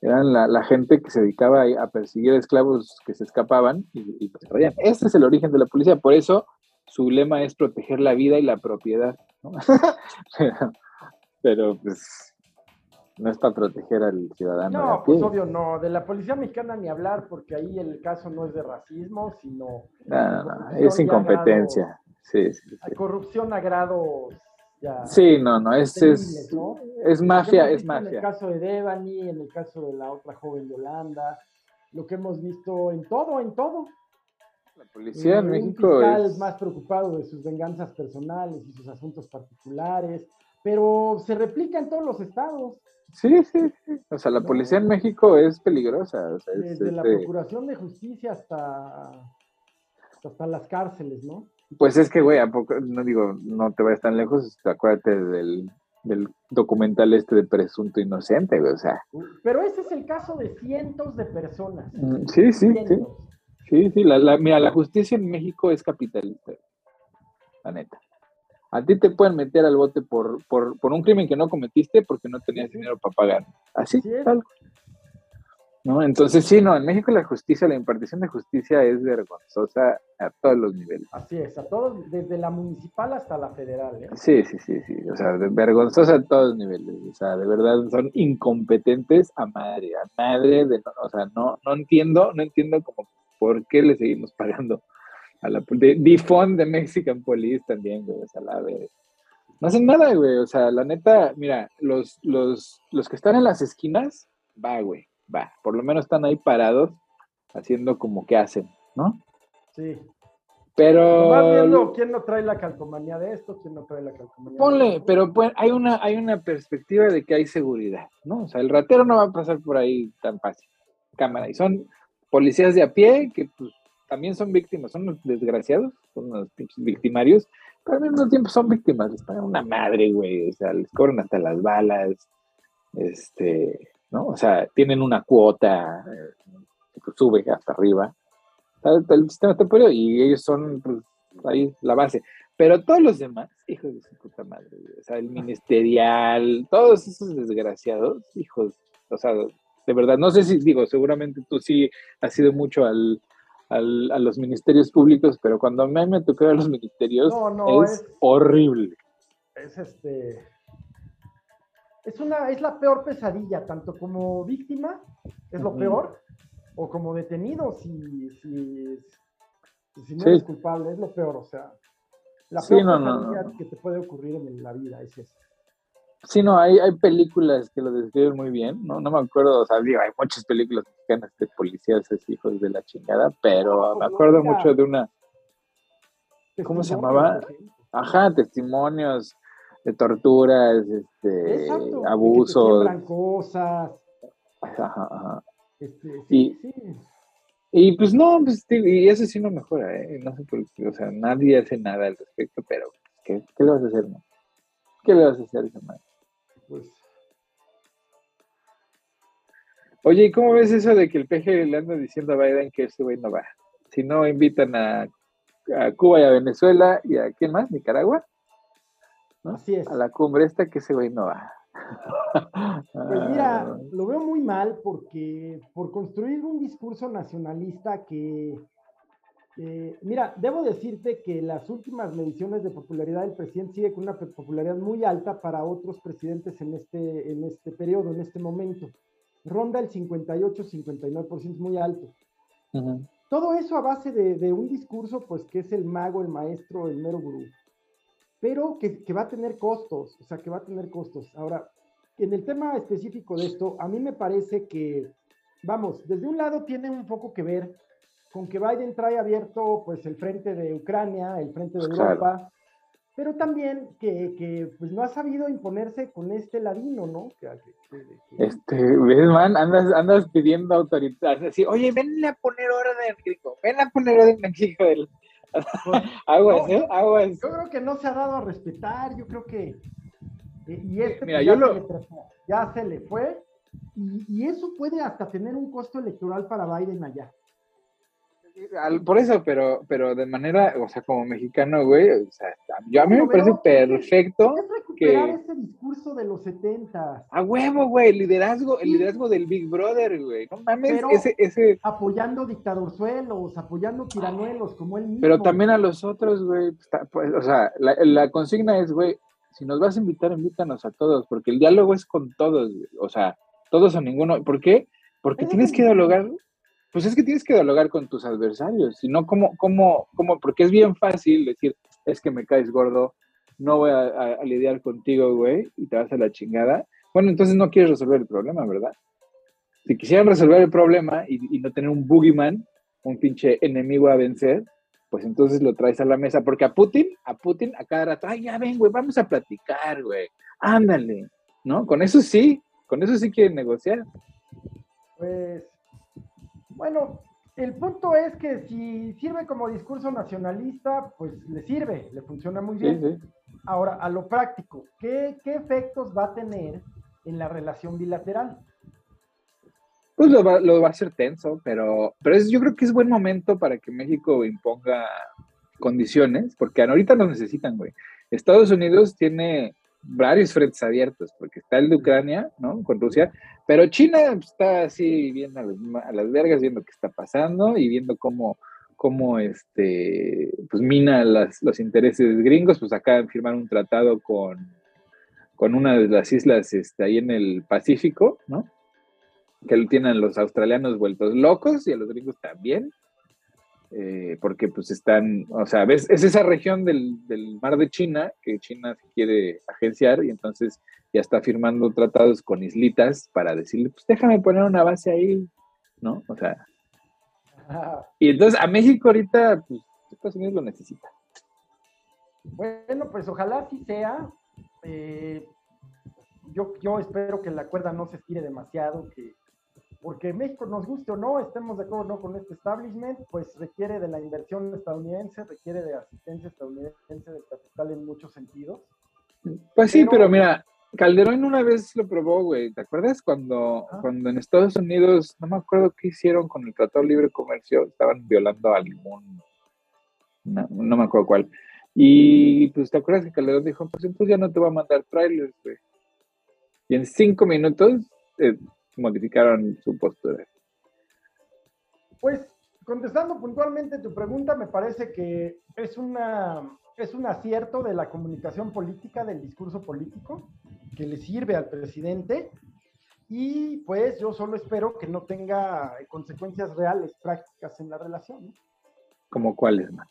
eran la, gente que se dedicaba a, perseguir esclavos que se escapaban y, y pues, Ese es el origen de la policía, por eso su lema es proteger la vida y la propiedad, ¿no? pero, pues no es para proteger al ciudadano. No, pues obvio no. De la policía mexicana ni hablar, porque ahí el caso no es de racismo, sino. No, no, es incompetencia. sí, sí, Hay corrupción a grados. Ya sí, no, no, es, es, es mafia, es mafia. En el caso de Devani, en el caso de la otra joven Yolanda, lo que hemos visto en todo, en todo. La policía en eh, México es más preocupado de sus venganzas personales y sus asuntos particulares pero se replica en todos los estados. Sí, sí, sí. O sea, la policía en México es peligrosa. Desde la este Procuración de Justicia hasta, hasta las cárceles, ¿no? Pues es que, güey, ¿a poco? No digo, no te vayas tan lejos, acuérdate del, del documental este de presunto inocente, güey, o sea. Pero ese es el caso de cientos de personas. Mm, sí, sí, sí. Sí, sí, la, mira, la justicia en México es capitalista, la neta. A ti te pueden meter al bote por, por, por un crimen que no cometiste porque no tenías dinero para pagar. Así, tal. ¿no? Entonces, sí, no, en México la justicia, la impartición de justicia es vergonzosa a todos los niveles. Así es, a todos, desde la municipal hasta la federal. ¿eh? Sí, sí, sí, sí, o sea, vergonzosa a todos los niveles, o sea, de verdad son incompetentes a madre, a madre, de, o sea, no, no entiendo, no entiendo como por qué le seguimos pagando a la de, de Mexican Police también, güey, o sea, la vez. No hacen nada, güey, o sea, la neta, mira, los, los, los que están en las esquinas, va, güey va, por lo menos están ahí parados haciendo como que hacen, ¿no? Sí. Pero. Vas viendo quién no trae la calcomanía de esto, quién no trae la calcomanía Ponle, pero pues, hay, una, hay una perspectiva de que hay seguridad, ¿no? O sea, el ratero no va a pasar por ahí tan fácil. Cámara. Y son policías de a pie que, pues, también son víctimas, son unos desgraciados, son unos victimarios, pero al mismo tiempo son víctimas, les pagan una madre, güey, o sea, les cobran hasta las balas, este, ¿no? O sea, tienen una cuota eh, que sube hasta arriba, el, sistema temporal y ellos son pues, ahí la base. Pero todos los demás, hijos de su puta madre, o sea, el ministerial, todos esos desgraciados, hijos, o sea, de verdad, no sé si digo, seguramente tú sí has ido mucho al, al, a los ministerios públicos, pero cuando a mí me tocó a los ministerios es, horrible. Es este, es, una, es la peor pesadilla, tanto como víctima, es lo peor, o como detenido, si, si, si no es culpable, es lo peor, o sea, la peor pesadilla que te puede ocurrir en la vida es eso. Sí, no, hay, hay películas que lo describen muy bien, ¿no? No me acuerdo, o sea, digo, hay muchas películas mexicanas de policías, es hijos de la chingada, pero me acuerdo mucho de una, ¿cómo se llamaba? Ajá, testimonios de torturas, este, abusos. Que cosas. Este, y, y pues no, pues, y eso sí no mejora, ¿eh? No sé por qué, o sea, nadie hace nada al respecto, pero ¿qué, qué le vas a hacer, no? ¿Qué le vas a hacer? Pues. Oye, ¿y cómo ves eso de que el PG le anda diciendo a Biden que ese güey no va? Si no invitan a, a Cuba y a Venezuela y a quién más, Nicaragua, Así es. A la cumbre esta que ese güey no va. Pues mira, ah. lo veo muy mal porque por construir un discurso nacionalista que, mira, debo decirte que las últimas mediciones de popularidad del presidente sigue con una popularidad muy alta para otros presidentes en este, en este periodo, en este momento. Ronda el 58-59%, es muy alto. Todo eso a base de, de, un discurso, pues que es el mago, el maestro, el mero gurú pero que, va a tener costos, o sea, que va a tener costos. Ahora, en el tema específico de esto, a mí me parece que, vamos, desde un lado tiene un poco que ver con que Biden trae abierto pues el frente de Ucrania, el frente de Europa, pero también que, pues no ha sabido imponerse con este ladino, ¿no? este, ves, man, andas, andas pidiendo autoridad, así, oye, ven a poner orden, México, ven a poner orden aquí, del, aguas, ¿eh? Aguas. Yo creo que no se ha dado a respetar, yo creo que. Eh, y este pues, ya, se le ya, se le fue. Y, y, eso puede hasta tener un costo electoral para Biden allá por eso, pero, pero de manera, o sea, como mexicano, güey, o sea, yo a mí me parece perfecto es recuperar ese discurso de los 70. A huevo, güey, el liderazgo, el liderazgo del Big Brother, güey. No mames, ese, ese. Apoyando dictadorzuelos, apoyando tiranuelos, como él mismo. Pero también a los otros, güey. Pues, o sea, la, la consigna es, güey, si nos vas a invitar, invítanos a todos, porque el diálogo es con todos, güey. O sea, todos o ninguno. ¿Por qué? Porque tienes que dialogar pues es que tienes que dialogar con tus adversarios, si no, ¿cómo, cómo, cómo? Porque es bien fácil decir, es que me caes gordo, no voy a, lidiar contigo, güey, y te vas a la chingada. Bueno, entonces no quieres resolver el problema, ¿verdad? Si quisieran resolver el problema y, no tener un boogeyman, un pinche enemigo a vencer, pues entonces lo traes a la mesa, porque a Putin, a Putin a cada rato, ay, ya ven, güey, vamos a platicar, güey, ándale, ¿no? Con eso sí, con eso sí quieren negociar. Pues, bueno, el punto es que si sirve como discurso nacionalista, pues le sirve, le funciona muy bien. Ahora, a lo práctico, ¿qué, efectos va a tener en la relación bilateral? Pues lo va, lo va a hacer tenso, pero, pero es, yo creo que es buen momento para que México imponga condiciones, porque ahorita nos necesitan, güey. Estados Unidos tiene varios frentes abiertos, porque está el de Ucrania, ¿no? Con Rusia, pero China está así viendo a, las vergas, viendo qué está pasando y viendo cómo, cómo este, pues mina los intereses gringos, pues acá firmar un tratado con, con una de las islas este, ahí en el Pacífico, ¿no? Que lo tienen los australianos vueltos locos y a los gringos también. Eh, porque pues están, o sea, ¿ves? es esa región del, mar de China que China quiere agenciar y entonces ya está firmando tratados con islitas para decirle, pues déjame poner una base ahí, ¿no? O sea. Y entonces a México ahorita, pues Estados Unidos lo necesita. Bueno, pues ojalá sí sea. Eh, yo, yo espero que la cuerda no se estire demasiado, que porque México nos guste o no, estemos de acuerdo o no con este establishment, pues requiere de la inversión estadounidense, requiere de asistencia estadounidense del capital en muchos sentidos. Pues sí, pero, mira, Calderón una vez lo probó, güey, ¿te acuerdas? Cuando, cuando en Estados Unidos, no me acuerdo qué hicieron con el Tratado de Libre Comercio, estaban violando algún, no, no me acuerdo cuál. Y pues te acuerdas que Calderón dijo, pues entonces ya no te voy a mandar trailers, güey. Y en cinco minutos eh, modificaron su postura? Pues contestando puntualmente tu pregunta, me parece que es, una, es un acierto de la comunicación política, del discurso político, que le sirve al presidente. Y pues yo solo espero que no tenga consecuencias reales, prácticas en la relación. ¿Como cuáles, más?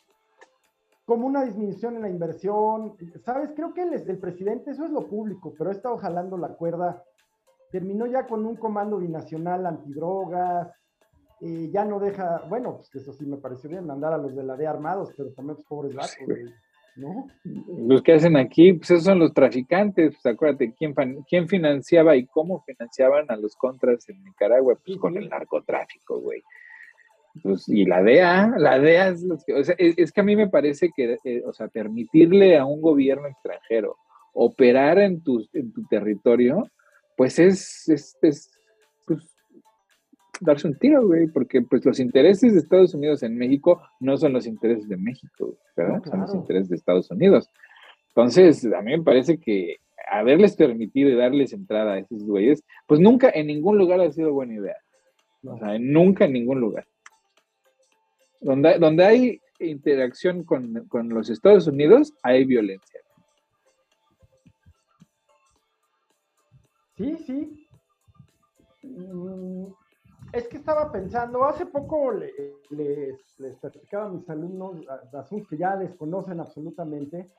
Como una disminución en la inversión. ¿Sabes? Creo que el, el presidente, eso es lo público, pero he estado jalando la cuerda terminó ya con un comando binacional antidrogas, eh, ya no deja, bueno, pues eso sí me pareció bien, mandar a los de la D armados, pero también pues pobres gatos, ¿no? Los que hacen aquí, pues esos son los traficantes, pues acuérdate, ¿quién, quién financiaba y cómo financiaban a los contras en Nicaragua? Pues con el narcotráfico, güey. Pues, y la DEA, la DEA es, que, o sea, es, que a mí me parece que, eh, o sea, permitirle a un gobierno extranjero operar en tu, en tu territorio, pues es, es, pues, darse un tiro, güey, porque pues los intereses de Estados Unidos en México no son los intereses de México, ¿verdad? Son los intereses de Estados Unidos. Entonces, a mí me parece que haberles permitido y darles entrada a esos güeyes, pues nunca en ningún lugar ha sido buena idea. O sea, nunca en ningún lugar. Donde, donde hay interacción con, con los Estados Unidos, hay violencia. Sí, sí. Mm, es que estaba pensando, hace poco les, les, platicaba a mis alumnos asuntos que ya desconocen absolutamente,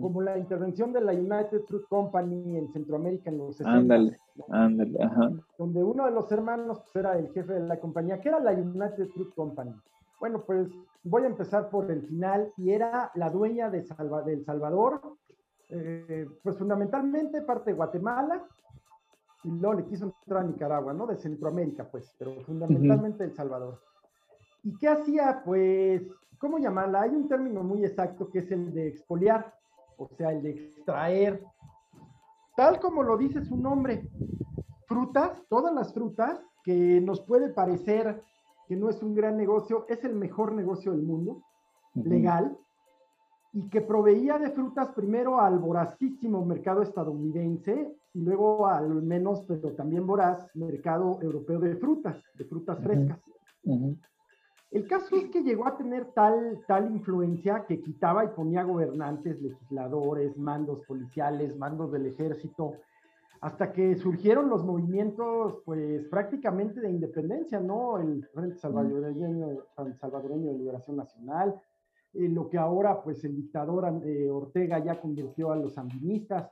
como la intervención de la United Fruit Company en Centroamérica en los 60. Ándale, ándale, ajá. Donde uno de los hermanos pues, era el jefe de la compañía, que era la United Fruit Company. Bueno, pues voy a empezar por el final, y era la dueña de Salva, del Salvador, eh, pues fundamentalmente parte de Guatemala, y luego le quiso entrar a Nicaragua, ¿no? De Centroamérica, pues, pero fundamentalmente El Salvador. ¿Y qué hacía? Pues, ¿cómo llamarla? Hay un término muy exacto que es el de expoliar, o sea, el de extraer, tal como lo dice su nombre, frutas, todas las frutas, que nos puede parecer que no es un gran negocio, es el mejor negocio del mundo, legal, y que proveía de frutas primero al voracísimo mercado estadounidense y luego al menos, pero también voraz, mercado europeo de frutas, de frutas frescas. El caso es que llegó a tener tal, tal influencia que quitaba y ponía gobernantes, legisladores, mandos policiales, mandos del ejército, hasta que surgieron los movimientos, pues prácticamente de independencia, ¿no? El Frente Salvadoreño, Salvadoreño de Liberación Nacional, eh, lo que ahora pues el dictador eh, Ortega ya convirtió a los sandinistas.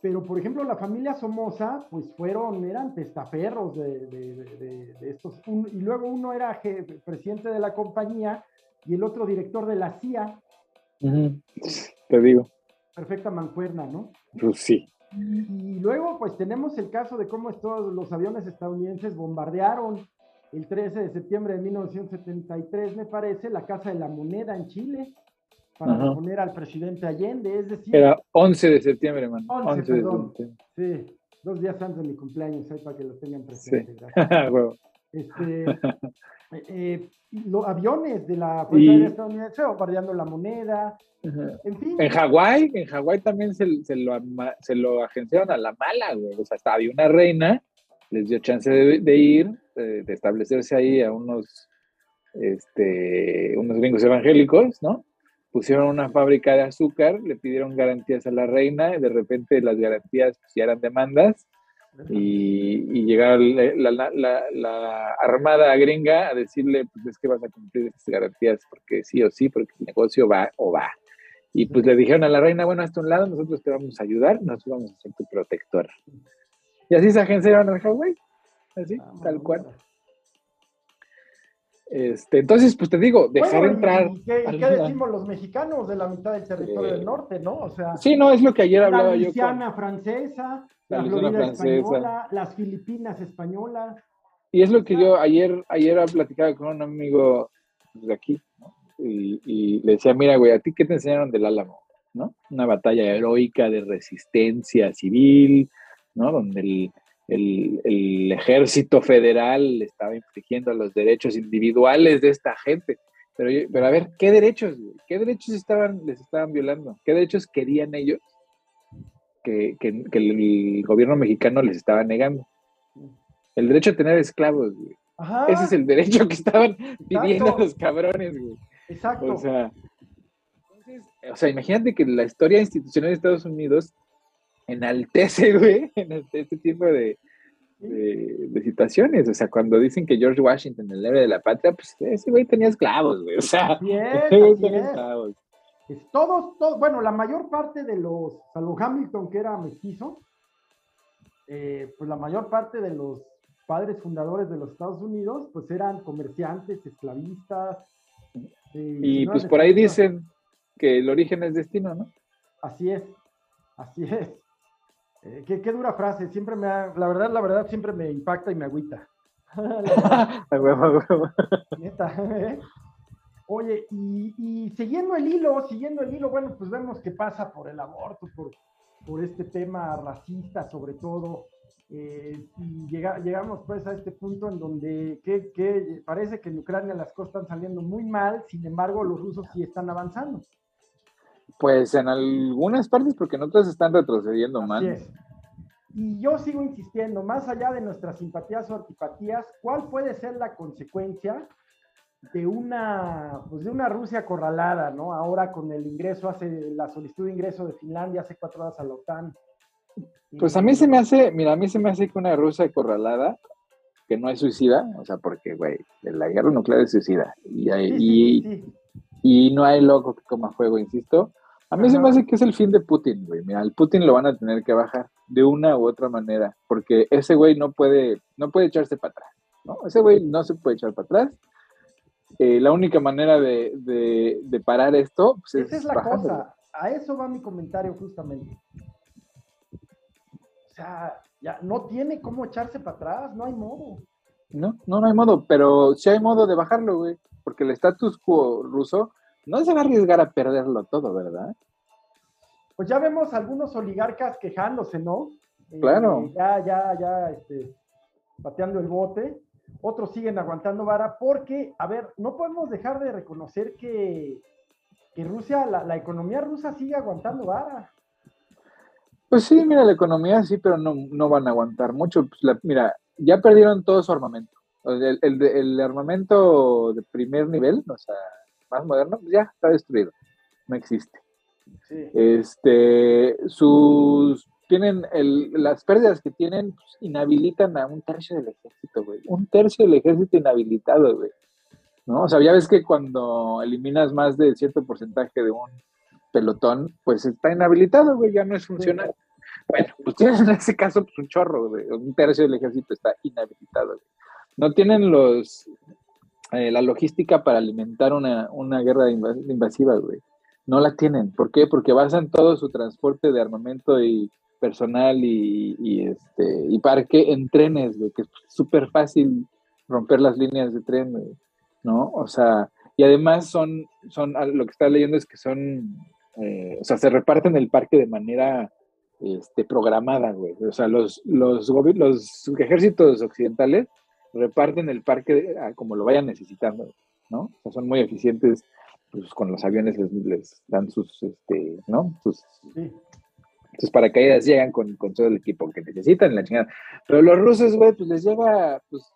Pero, por ejemplo, la familia Somoza, pues fueron, eran testaferros de, de, de, estos, y luego uno era presidente de la compañía y el otro director de la CIA. Te digo. Perfecta mancuerna, ¿no? Pues sí. Y, luego, pues tenemos el caso de cómo todos los aviones estadounidenses bombardearon el 13 de septiembre de 1973, me parece, la Casa de la Moneda en Chile, para poner al presidente Allende, es decir... Era 11 de septiembre, hermano. 11, perdón. Sí, dos días antes de mi cumpleaños, ahí para que lo tengan presente. Sí. este, eh, los aviones de la Fuerza Aérea Estadounidense bombardeando la moneda, en fin. En Hawái, en Hawái también se, se, lo, se lo agenciaron a la mala, güey. O sea, hasta había una reina, les dio chance de, ir, de, establecerse ahí a unos, este, unos gringos evangélicos, ¿no? Pusieron una fábrica de azúcar, le pidieron garantías a la reina, y de repente las garantías pues, ya eran demandas, y, y llegaron la, la, la, armada gringa a decirle, pues es que vas a cumplir esas garantías porque sí o sí, porque el negocio va o va. Y pues le dijeron a la reina, bueno, hasta un lado, nosotros te vamos a ayudar, nosotros vamos a ser tu protector. Y así se agenciaron Hawái, así, ah, tal cual. Este, entonces, pues te digo, dejar entrar. ¿Y qué, decimos los mexicanos de la mitad del territorio del norte, no? O sea, sí, no, es lo que ayer hablaba yo. La francesa, la, Florida española, las Filipinas españolas. Y es lo que yo ayer, ayer platicado con un amigo de aquí, ¿no? y, le decía, mira, güey, ¿a ti qué te enseñaron del Álamo? ¿No? Una batalla heroica de resistencia civil, ¿no? Donde el, ejército federal estaba infringiendo los derechos individuales de esta gente. Pero, pero a ver, ¿qué derechos? ¿Qué derechos estaban, les estaban violando? ¿Qué derechos querían ellos que, el gobierno mexicano les estaba negando? El derecho a tener esclavos, güey. Ese es el derecho que estaban pidiendo los cabrones, güey. Exacto. O sea, o sea, imagínate que la historia institucional de Estados Unidos enaltece, güey, en este, tipo de, de, situaciones. O sea, cuando dicen que George Washington, el héroe de la patria, pues ese güey tenía esclavos, güey. O sea, tenía esclavos. todos, todos, bueno, la mayor parte de los, salvo Hamilton, que era mestizo, eh, pues la mayor parte de los padres fundadores de los Estados Unidos, pues eran comerciantes, esclavistas, y pues por ahí dicen que el origen es destino, ¿no? Así es, así es. Eh, qué, dura frase, siempre me ha, la verdad, la verdad, siempre me impacta y me agüita. ¿eh? Oye, y, siguiendo el hilo, siguiendo el hilo, bueno, pues vemos que pasa por el aborto, por, por este tema racista sobre todo, eh, y llegamos pues a este punto en donde que, parece que en Ucrania las cosas están saliendo muy mal, sin embargo los rusos sí están avanzando. Pues en algunas partes, porque en otras están retrocediendo mal. Y yo sigo insistiendo, más allá de nuestras simpatías o antipatías, ¿cuál puede ser la consecuencia de una, pues de una Rusia acorralada, ¿no? Ahora con el ingreso, hace la solicitud de ingreso de Finlandia hace cuatro horas a la OTAN, pues a mí se me hace, mira, a mí se me hace que una rusa acorralada, que no es suicida, o sea, porque, güey, la guerra nuclear es suicida, y, y, no hay loco que coma fuego, insisto. A mí se me hace que es el fin de Putin, güey. Mira, el Putin lo van a tener que bajar de una u otra manera, porque ese güey no puede, no puede echarse para atrás, ¿no? Ese güey no se puede echar para atrás. Eh, la única manera de, de, parar esto pues, Esa es, la cosa. A eso va mi comentario justamente sea, ya no tiene cómo echarse para atrás, no hay modo. No, no, no hay modo, pero sí hay modo de bajarlo, güey, porque el status quo ruso no se va a arriesgar a perderlo todo, ¿verdad? Pues ya vemos algunos oligarcas quejándose, ¿no? Eh, claro. ya, ya, ya, este, pateando el bote. Otros siguen aguantando vara porque, a ver, no podemos dejar de reconocer que, que Rusia, la, la economía rusa sigue aguantando vara. Pues sí, mira, la economía sí, pero no, no van a aguantar mucho. Pues mira, ya perdieron todo su armamento. El, el, el, armamento de primer nivel, o sea, más moderno, pues ya está destruido. No existe. Sí. Este, sus tienen el, las pérdidas que tienen pues, inhabilitan a un tercio del ejército, güey. Un tercio del ejército inhabilitado, güey. ¿No? O sea, ya ves que cuando eliminas más de cierto porcentaje de un pelotón, pues está inhabilitado, güey, ya no es funcional. Bueno, pues tienes en ese caso pues, un chorro, güey, un tercio del ejército está inhabilitado. No tienen los, eh, la logística para alimentar una, una guerra invasiva, güey. No la tienen. ¿Por qué? Porque basan todo su transporte de armamento y personal y, este, y parque en trenes, güey, que es súper fácil romper las líneas de tren, ¿no? O sea, y además son, son, lo que está leyendo es que son, eh, o sea, se reparten el parque de manera este, programada, güey. O sea, los, los, los ejércitos occidentales reparten el parque como lo vayan necesitando, ¿no? O sea, son muy eficientes, pues con los aviones les, dan sus, este, ¿no? Sus, sus paracaídas llegan con, con, todo el equipo que necesitan, la chingada. Pero los rusos, güey, pues les llega, pues,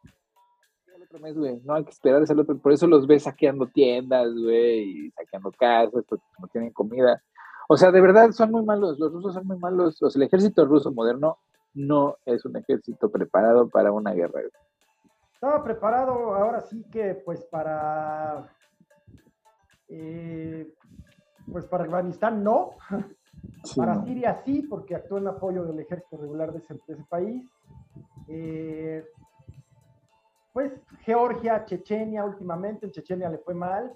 el otro mes, güey, no hay que esperar ese otro, por eso los ves saqueando tiendas, güey, y saqueando casas, porque no tienen comida. O sea, de verdad son muy malos, los rusos son muy malos. O sea, el ejército ruso moderno no es un ejército preparado para una guerra. Estaba preparado ahora sí que pues para eh, pues para Afganistán no, para Siria sí, porque actuó en apoyo del ejército regular de ese, país. Eh, pues Georgia, Chechenia últimamente, en Chechenia le fue mal.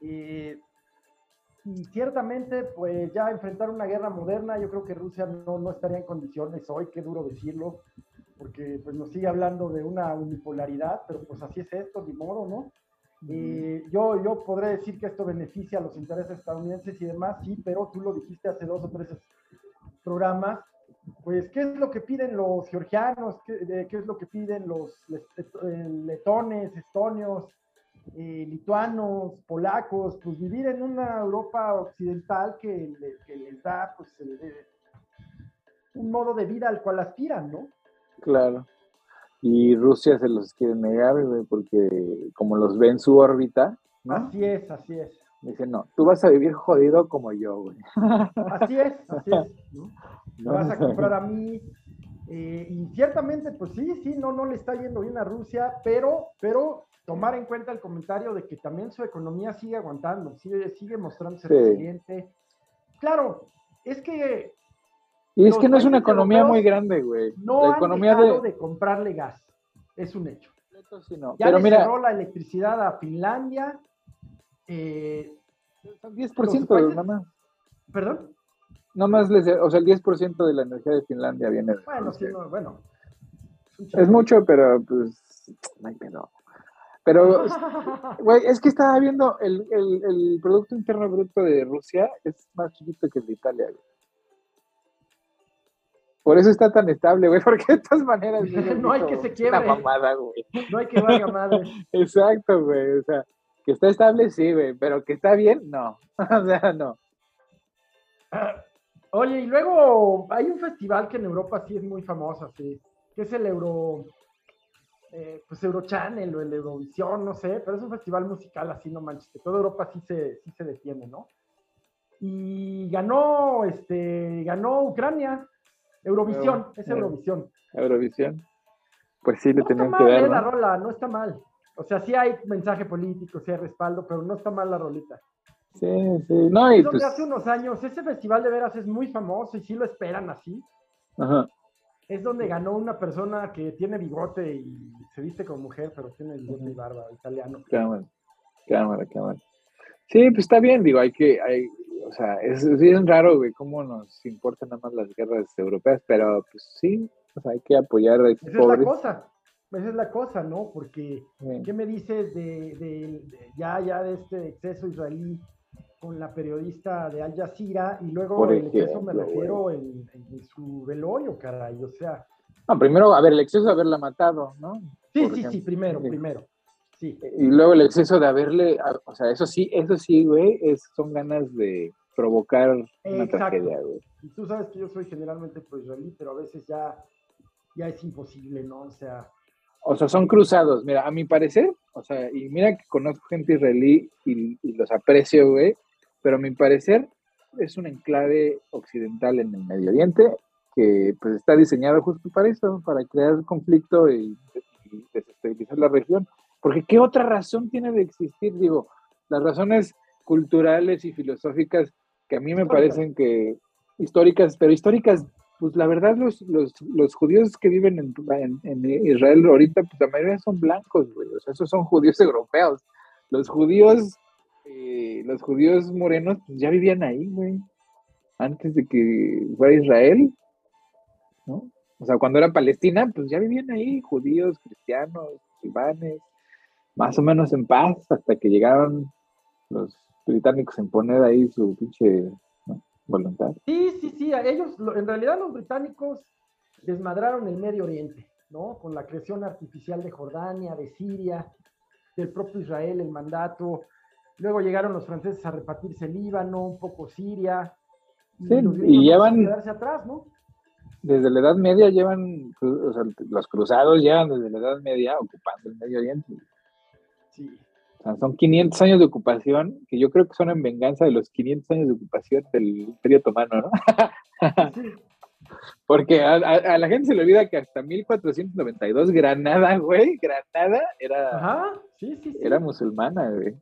Eh, y ciertamente, pues ya enfrentar una guerra moderna, yo creo que Rusia no, no estaría en condiciones hoy, qué duro decirlo, porque pues nos sigue hablando de una unipolaridad, pero pues así es esto, ni modo, ¿no? Y yo, yo podré decir que esto beneficia a los intereses estadounidenses y demás, sí, pero tú lo dijiste hace dos o tres programas, pues, ¿qué es lo que piden los georgianos? ¿Qué, qué es lo que piden los eh, letones, estonios, eh, lituanos, polacos? Pues vivir en una Europa occidental que, les da, pues, un modo de vida al cual aspiran, ¿no? Claro. Y Rusia se los quiere negar, porque como los ve en su órbita. Así es, así es. Dice, no, tú vas a vivir jodido como yo, güey. Así es, así es. ¿no? vas a comprar a mí. Eh, y ciertamente, pues sí, sí, no, no le está yendo bien a Rusia, pero, pero tomar en cuenta el comentario de que también su economía sigue aguantando, sigue, sigue mostrándose resiliente. Claro, es que y es que no es una economía muy grande, güey. No la economía de... comprarle gas, es un hecho. no. Ya Pero mira, cerró la electricidad a Finlandia. Eh, 10% nada más. ¿Perdón? Nada más, les, o sea, el 10% de la energía de Finlandia viene de Bueno, sí, no, bueno. Es mucho, pero pues, no hay pedo. Pero, güey, es que estaba viendo el, el, el Producto Interno Bruto de Rusia es más chiquito que el de Italia, güey. Por eso está tan estable, güey, porque de todas maneras. no hay que se quiebre. Una mamada, güey. No hay que valga madre. Exacto, güey. O sea, que está estable, sí, güey, pero que está bien, no. o sea, no. oye, y luego hay un festival que en Europa sí es muy famoso, sí, que es el Euro. Eh, pues Eurochannel o el Eurovisión, no sé, pero es un festival musical así, no manches, que toda Europa sí se, sí se detiene, ¿no? Y ganó, este, ganó Ucrania, Eurovisión, es Eurovisión. Eurovisión. Pues sí, le no tenían que dar. ¿eh? la rola, no está mal. O sea, sí hay mensaje político, sí hay respaldo, pero no está mal la rolita. Sí, sí. No, y pues... hace unos años, ese festival de veras es muy famoso y sí lo esperan así. Ajá. Es donde ganó una persona que tiene bigote y se viste como mujer, pero tiene bigote y barba, italiano. Cámara, cámara, cámara. Sí, pues está bien, digo, hay que, hay, o sea, es, es raro, güey, cómo nos importan nada más las guerras europeas, pero pues sí, o sea, hay que apoyar a Esa es la cosa, esa es la cosa, ¿no? Porque, ¿qué me dices de, ya, ya de este exceso israelí con la periodista de Al Jazeera y luego el exceso me refiero en, su velorio, caray, o sea. No, primero, a ver, el exceso de haberla matado, ¿no? Sí, sí, sí, primero, primero. Y luego el exceso de haberle, o sea, eso sí, eso sí, güey, es, son ganas de provocar una tragedia, güey. Y tú sabes que yo soy generalmente pro-israelí, pero a veces ya, ya es imposible, ¿no? O sea... O sea, son cruzados, mira, a mi parecer, o sea, y mira que conozco gente israelí y, y los aprecio, güey, pero a mi parecer es un enclave occidental en el Medio Oriente que pues está diseñado justo para eso, para crear conflicto y desestabilizar la región. Porque ¿qué otra razón tiene de existir? Digo, las razones culturales y filosóficas que a mí me parecen que históricas, pero históricas pues la verdad los, los, judíos que viven en, en, Israel ahorita, pues la mayoría son blancos, güey, o sea, esos son judíos europeos. Los judíos, eh, los judíos morenos, pues ya vivían ahí, güey, antes de que fuera Israel, ¿no? O sea, cuando era Palestina, pues ya vivían ahí, judíos, cristianos, musulmanes, más o menos en paz, hasta que llegaron los británicos a imponer ahí su pinche voluntad. Sí, sí, sí, a ellos, en realidad los británicos desmadraron el Medio Oriente, ¿no? Con la creación artificial de Jordania, de Siria, del propio Israel, el mandato. Luego llegaron los franceses a repartirse el Líbano, un poco Siria. Y sí, y llevan... Quedarse atrás, ¿no? Desde la Edad Media llevan, o sea, los cruzados llevan desde la Edad Media ocupando el Medio Oriente. Sí son 500 años de ocupación, que yo creo que son en venganza de los 500 años de ocupación del Imperio Otomano, ¿no? Porque a, la gente se le olvida que hasta 1492 Granada, güey, Granada era, era musulmana, güey.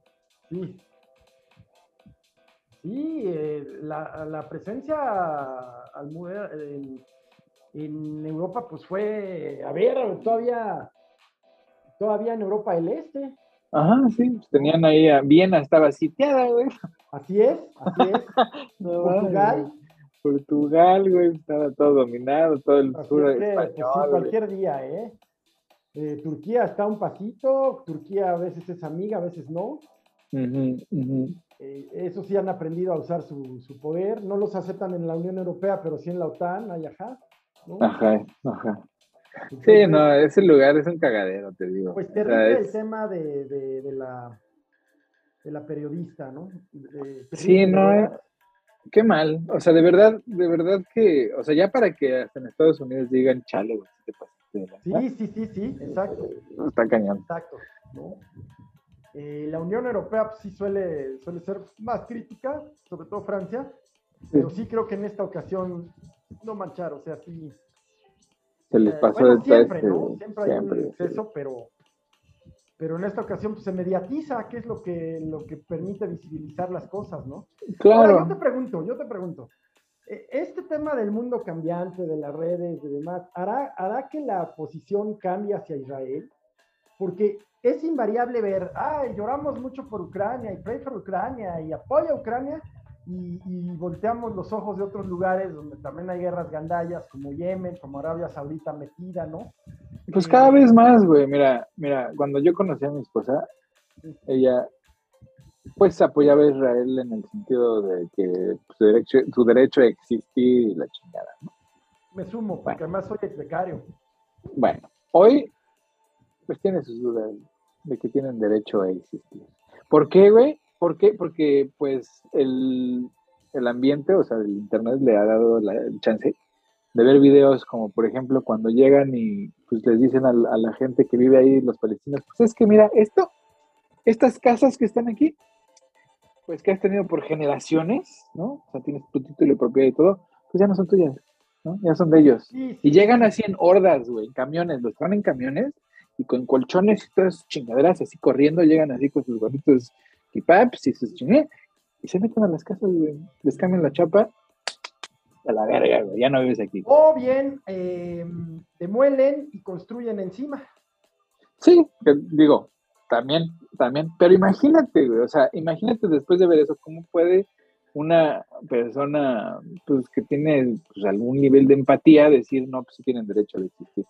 Sí. Sí, eh, la, presencia en, en Europa pues fue, a ver, todavía, todavía en Europa del Este. Ajá, sí, pues tenían ahí a Viena, estaba sitiada, güey. Así es, así es. Portugal. Portugal, güey, estaba todo dominado, todo el sur pues español. cualquier día, ¿eh? ¿eh? Turquía está un pasito, Turquía a veces es amiga, a veces no. Eh, eso sí han aprendido a usar su, su, poder. No los aceptan en la Unión Europea, pero sí en la OTAN, ahí ajá. Ajá, ajá. Sí, no, ese lugar es un cagadero, te digo. Pues terrible el tema de, de, la, de la periodista, ¿no? sí, no, eh, qué mal. O sea, de verdad, de verdad que, o sea, ya para que hasta en Estados Unidos digan chale, güey, te Sí, sí, sí, sí, exacto. Está cañón. Exacto, eh, la Unión Europea pues, sí suele, suele ser más crítica, sobre todo Francia, pero sí creo que en esta ocasión no manchar, o sea, sí, se les eh, pasó de siempre, ¿no? Siempre hay un exceso, pero, pero en esta ocasión pues, se mediatiza, que es lo que, lo que permite visibilizar las cosas, ¿no? Claro. yo te pregunto, yo te pregunto, eh, este tema del mundo cambiante, de las redes, de demás, ¿hará, ¿hará que la posición cambie hacia Israel? Porque es invariable ver, ay, lloramos mucho por Ucrania y pray for Ucrania y apoya a Ucrania, y, volteamos los ojos de otros lugares donde también hay guerras gandallas, como Yemen, como Arabia Saudita metida, ¿no? Pues cada eh, vez más, güey. Mira, mira, cuando yo conocí a mi esposa, ella pues apoyaba a Israel en el sentido de que su derecho, su derecho a existir y la chingada, ¿no? Me sumo, porque además soy ex becario. Bueno, hoy pues tiene sus dudas de que tienen derecho a existir. ¿Por qué, güey? ¿Por qué? Porque pues el, ambiente, o sea, el internet le ha dado la, el chance de ver videos como por ejemplo cuando llegan y pues les dicen a, la gente que vive ahí, los palestinos, pues es que mira, esto, estas casas que están aquí, pues que has tenido por generaciones, ¿no? O sea, tienes tu título de propiedad y todo, pues ya no son tuyas, ¿no? Ya son de ellos. Y llegan así en hordas, güey, en camiones, los traen en camiones y con colchones y todas chingaderas así corriendo, llegan así con sus gorritos y paps y se y se meten a las casas, les cambian la chapa, a la verga, ya no vives aquí. O bien eh, demuelen y construyen encima. Sí, digo, también, también, pero imagínate, güey, o sea, imagínate después de ver eso, cómo puede una persona pues que tiene pues, algún nivel de empatía decir, no, pues sí tienen derecho a existir.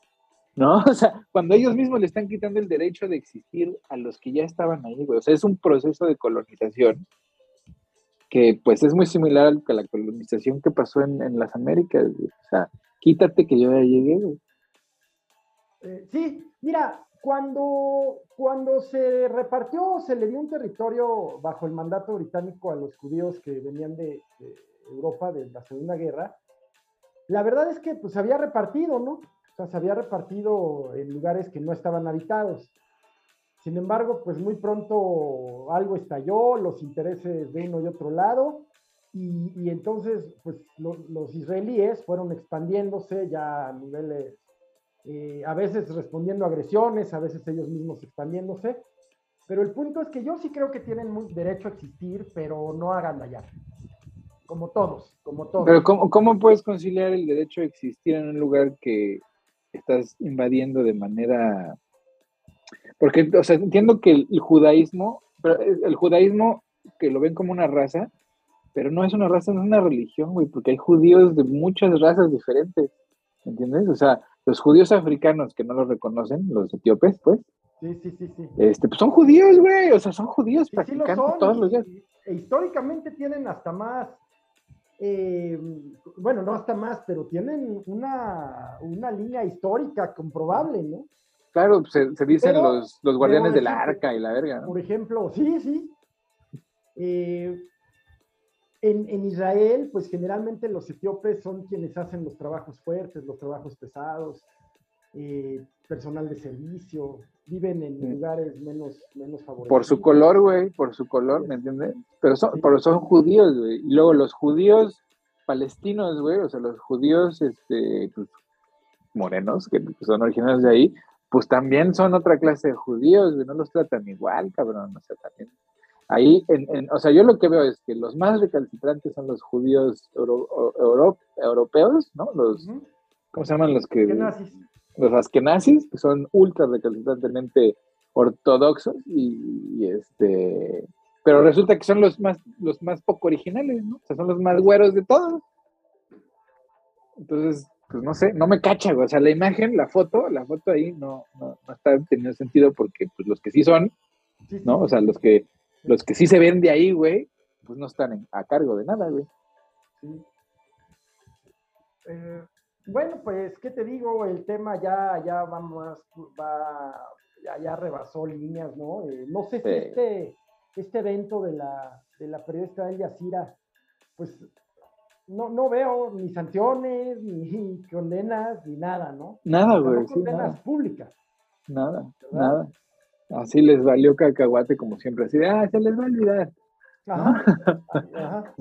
¿No? O sea, cuando ellos mismos le están quitando el derecho de existir a los que ya estaban ahí, güey. O sea, es un proceso de colonización que pues es muy similar a la colonización que pasó en, las Américas, O sea, quítate que yo ya llegué, güey. Eh, sí, mira, cuando, cuando se repartió, se le dio un territorio bajo el mandato británico a los judíos que venían de, de Europa de la Segunda Guerra, la verdad es que pues se había repartido, ¿no? Sea, se había repartido en lugares que no estaban habitados. Sin embargo, pues muy pronto algo estalló, los intereses de uno y otro lado, y, entonces, pues los israelíes fueron expandiéndose ya a niveles, eh, a veces respondiendo a agresiones, a veces ellos mismos expandiéndose. Pero el punto es que yo sí creo que tienen derecho a existir, pero no a agandallar como todos, como todos. Pero ¿cómo, ¿cómo puedes conciliar el derecho a existir en un lugar que estás invadiendo de manera... Porque, o sea, entiendo que el, judaísmo, pero el judaísmo que lo ven como una raza, pero no es una raza, no es una religión, güey, porque hay judíos de muchas razas diferentes, ¿entiendes? O sea, los judíos africanos que no los reconocen, los etíopes, pues, Sí, sí, sí, sí. Este, pues son judíos, güey, o sea, son judíos practicando todos los días. E históricamente tienen hasta más, eh, bueno, no hasta más, pero tienen una, una línea histórica comprobable, ¿no? Claro, se, se dicen los, los, guardianes del arca y la verga, ¿no? Por ejemplo, sí, sí. Eh, en, en, Israel, pues generalmente los etíopes son quienes hacen los trabajos fuertes, los trabajos pesados, eh, personal de servicio, viven en lugares menos, menos favorecidos. Por su color, güey, por su color, ¿me entiendes? Pero son, pero son judíos, güey. Y luego los judíos palestinos, güey, o sea, los judíos este, pues, morenos, que son originarios de ahí, pues también son otra clase de judíos, güey, no los tratan igual, cabrón, o sea, también. Ahí, en, o sea, yo lo que veo es que los más recalcitrantes son los judíos europeos, ¿no? Los, ¿cómo se llaman los que? Los askenazis, que son ultra recalcitrantemente ortodoxos y, este pero resulta que son los más los más poco originales, ¿no? O sea, son los más güeros de todos. Entonces, pues no sé, no me cacha, O sea, la imagen, la foto, la foto ahí no, no, está teniendo sentido porque pues los que sí son, ¿no? O sea, los que los que sí se ven de ahí, güey, pues no están a cargo de nada, güey. Sí. Eh, bueno, pues, ¿qué te digo? El tema ya, ya va más, va, ya, ya rebasó líneas, ¿no? Eh, no sé si este, este evento de la, de la periodista El Yacira, pues, no, no veo ni sanciones, ni condenas, ni nada, ¿no? Nada, güey. No condenas públicas. Nada, nada. Así les valió cacahuate como siempre, así de, ah, se les va a olvidar. Ajá, ajá.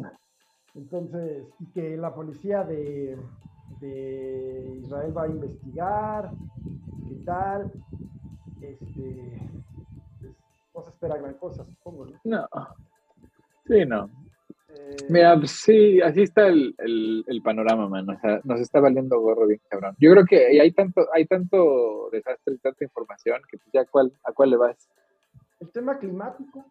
Entonces, y que la policía de, de Israel va a investigar, qué tal. Este, pues, no se espera gran cosa, supongo. No, sí, no. Eh, Mira, pues, sí, así está el, panorama, man. O sea, nos está valiendo gorro bien, cabrón. Yo creo que hay tanto, hay tanto desastre y tanta información que pues, ya cuál, a cuál le vas. El tema climático,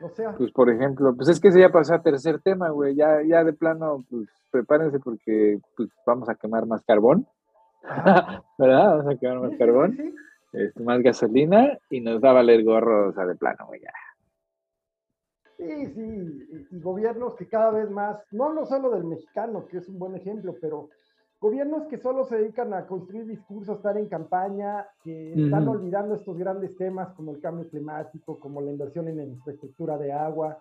o sea. Pues por ejemplo, pues es que se ya pasó a tercer tema, güey. Ya, ya de plano, pues prepárense porque pues, vamos a quemar más carbón. ¿Verdad? Vamos a quemar más carbón. Este, más gasolina y nos va a valer gorro, o sea, de plano, güey, ya. Sí, sí, y, gobiernos que cada vez más, no hablo solo del mexicano, que es un buen ejemplo, pero gobiernos que solo se dedican a construir discursos, estar en campaña, que están olvidando estos grandes temas como el cambio climático, como la inversión en infraestructura de agua,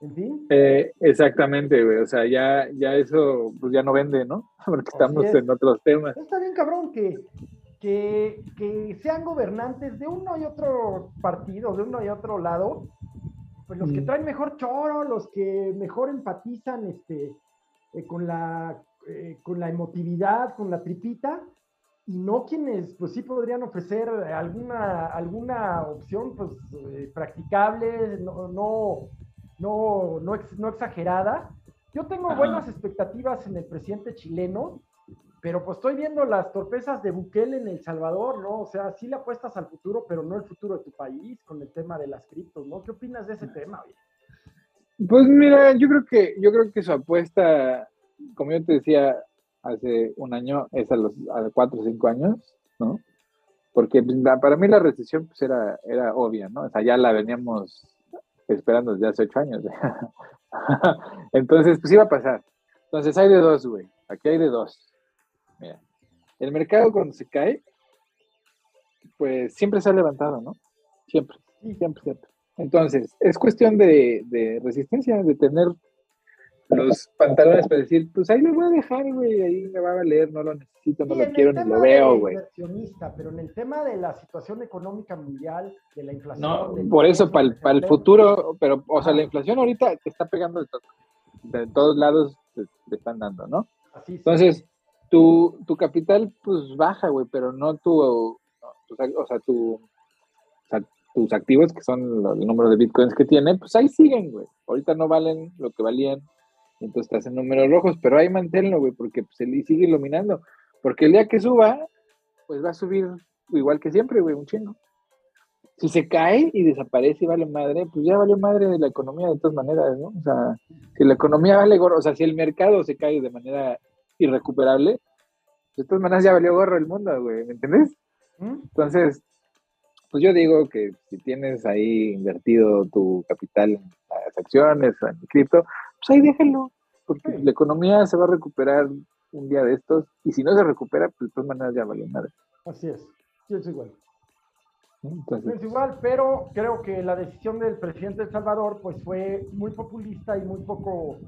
en fin. Eh, exactamente, güey. O sea, ya, ya eso pues ya no vende, ¿no? Porque estamos en otros temas. Está bien, cabrón, que, que, que, sean gobernantes de uno y otro partido, de uno y otro lado, pues los que traen mejor choro, los que mejor empatizan este, eh, con, la, eh, con la emotividad, con la tripita, y no quienes pues sí podrían ofrecer alguna, alguna opción pues practicable, no, no no, no, no exagerada. Yo tengo buenas expectativas en el presidente chileno, pero pues estoy viendo las torpezas de Bukele en El Salvador, ¿no? O sea, sí le apuestas al futuro, pero no el futuro de tu país con el tema de las criptos, ¿no? ¿Qué opinas de ese tema? Pues mira, yo creo que yo creo que su apuesta, como yo te decía hace un año, es a los a cuatro o cinco años, ¿no? Porque pues, para mí la recesión pues era, era obvia, ¿no? O sea, ya la veníamos esperando desde hace ocho años. Entonces, pues iba a pasar. Entonces hay de dos, güey. Aquí hay de dos. Mira, el mercado cuando se cae, pues siempre se ha levantado, ¿no? Siempre, siempre, siempre. Entonces, es cuestión de, de resistencia, de tener los pantalones para decir, pues ahí me voy a dejar, güey, ahí me va a valer, no lo necesito, no lo quiero ni lo veo, güey. Pero en el tema de la situación económica mundial, de la inflación. No, por eso, para el, para el futuro, pero, o sea, la inflación ahorita te está pegando de, de todos lados, te, están dando, ¿no? Así Entonces, tu, tu capital, pues baja, güey, pero no tu, o sea, tu, o sea, tus activos, que son el número de bitcoins que tiene, pues ahí siguen, güey. Ahorita no valen lo que valían entonces te hacen números rojos, pero ahí manténlo, güey, porque se le sigue iluminando. Porque el día que suba, pues va a subir igual que siempre, güey, un chingo. Si se cae y desaparece y vale madre, pues ya vale madre de la economía de todas maneras, ¿no? O sea, si la economía vale gorro, o sea, si el mercado se cae de manera irrecuperable, de todas maneras ya valió gorro el mundo, güey, ¿me entiendes? Entonces, pues yo digo que si tienes ahí invertido tu capital en las acciones, en cripto, pues ahí déjalo, porque la economía se va a recuperar un día de estos, y si no se recupera, pues de todas maneras ya valió nada. Así es, es igual. Es igual, pero creo que la decisión del presidente de El Salvador pues fue muy populista y muy poco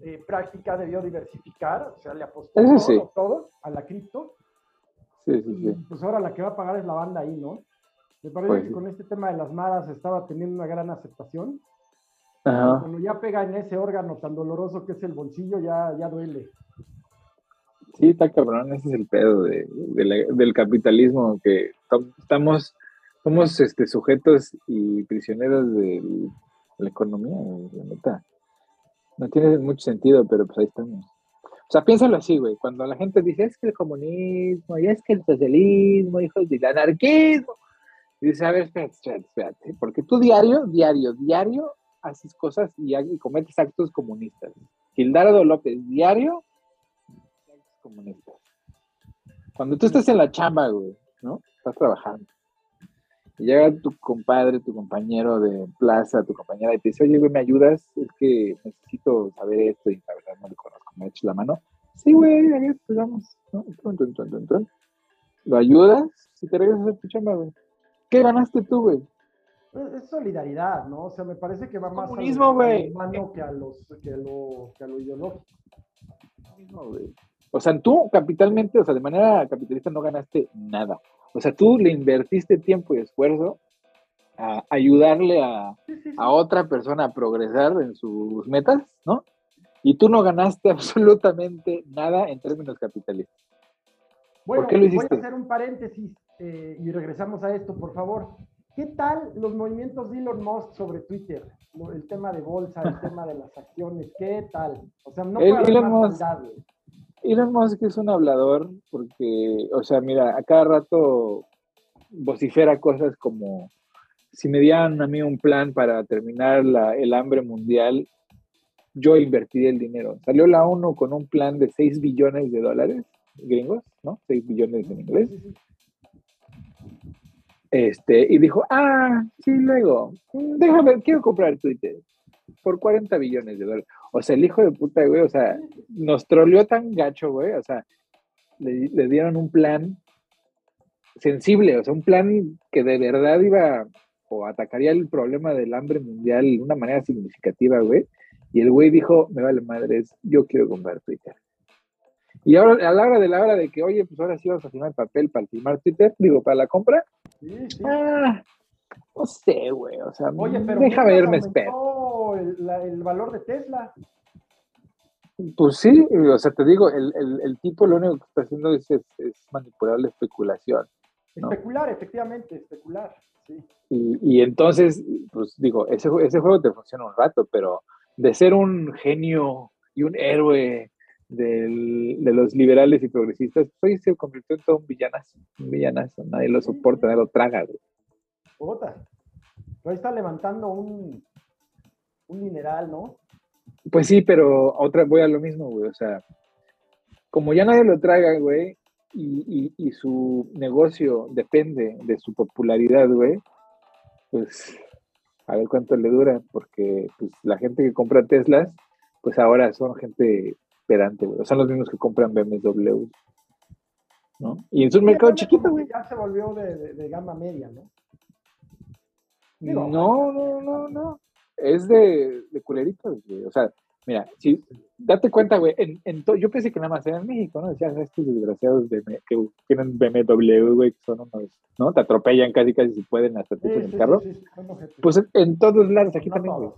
eh, práctica, debió diversificar, o sea, le apostó todo, a la cripto. Sí, sí, sí. Pues ahora la que va a pagar es la banda ahí, ¿no? Me parece pues que con este tema de las maras estaba teniendo una gran aceptación. Cuando ya pega en ese órgano tan doloroso que es el bolsillo, ya, ya duele. Sí, está cabrón, ese es el pedo del capitalismo, que estamos, somos este, sujetos y prisioneros de la economía, la neta. No tiene mucho sentido, pero pues ahí estamos. O sea, piénsalo así, güey. Cuando la gente dice, es que el comunismo, y es que el socialismo, hijos del anarquismo. Y dice, a ver, espérate, espérate, espérate. Porque tú diario, diario, diario haces cosas y, cometes actos comunistas. Gildardo López, diario, actos comunistas. Cuando tú estás en la chamba, güey, ¿no? Estás trabajando y llega tu compadre, tu compañero de plaza, tu compañera y te dice, oye, güey, ¿me ayudas? Es que necesito saber esto y la verdad no le conozco, me hecho la mano. Sí, güey, a ver, pues vamos. Lo ayudas y te regresas a tu chamba, güey. ¿Qué ganaste tú, güey? Es solidaridad, ¿no? O sea, me parece que va más Comunismo, güey. humano que a, los, que, a lo, que a lo ideológico. O sea, tú capitalmente, o sea, de manera capitalista no ganaste nada. O sea, tú le invertiste tiempo y esfuerzo a ayudarle a, otra persona a progresar en sus metas, ¿no? Y tú no ganaste absolutamente nada en términos capitalistas. Bueno, ¿Por qué lo hiciste? voy a hacer un paréntesis eh, y regresamos a esto, por favor. ¿Qué tal los movimientos de Elon Musk sobre Twitter? El tema de bolsa, el tema de las acciones, ¿qué tal? O sea, no puede Elon Musk, Elon Musk es un hablador porque, o sea, mira, a cada rato vocifera cosas como, si me dieran a mí un plan para terminar el hambre mundial, yo invertiría el dinero. Salió la ONU con un plan de 6 billones de dólares gringos, ¿no? 6 billones en inglés. Este, y dijo, ah, sí, luego, déjame, quiero comprar Twitter por 40 billones de dólares. O sea, el hijo de puta, güey, o sea, nos troleó tan gacho, güey, o sea, le, dieron un plan sensible, o sea, un plan que de verdad iba o atacaría el problema del hambre mundial de una manera significativa, güey. Y el güey dijo, me vale madres, yo quiero comprar Twitter. Y ahora, a la hora de la hora de que, oye, pues ahora sí vamos a firmar papel para firmar Twitter, digo, para la compra. Sí, sí. Ah, no sé, güey, o sea, oye, pero deja verme, espera el, valor de Tesla. Pues sí, o sea, te digo, el, tipo lo único que está haciendo es, manipular la especulación. Especular, efectivamente, especular, sí. Y, entonces, pues digo, ese, ese juego te funciona un rato, pero de ser un genio y un héroe de los liberales y progresistas, pues se convirtió en todo un villanazo, un villanazo, nadie lo soporta, nadie lo traga, güey. Ahí está levantando un, un mineral, ¿no? Pues sí, pero otra voy a lo mismo, güey. O sea, como ya nadie lo traga, güey, y, y, su negocio depende de su popularidad, güey, pues a ver cuánto le dura, porque pues, la gente que compra Teslas, pues ahora son gente pedante, güey. Son los mismos que compran BMW. ¿no? Y en su mercado chiquito, güey. Ya se volvió de, de, gama media, ¿no? no, no, no, no es de, de culeritos, güey. O sea, mira, si, date cuenta, güey, en, en yo pensé que nada más era en México, ¿no? Decían estos desgraciados de, que tienen BMW, güey, que son unos, ¿no? Te atropellan casi, casi si pueden hasta sí, en el carro. pues en todos lados, aquí también, güey.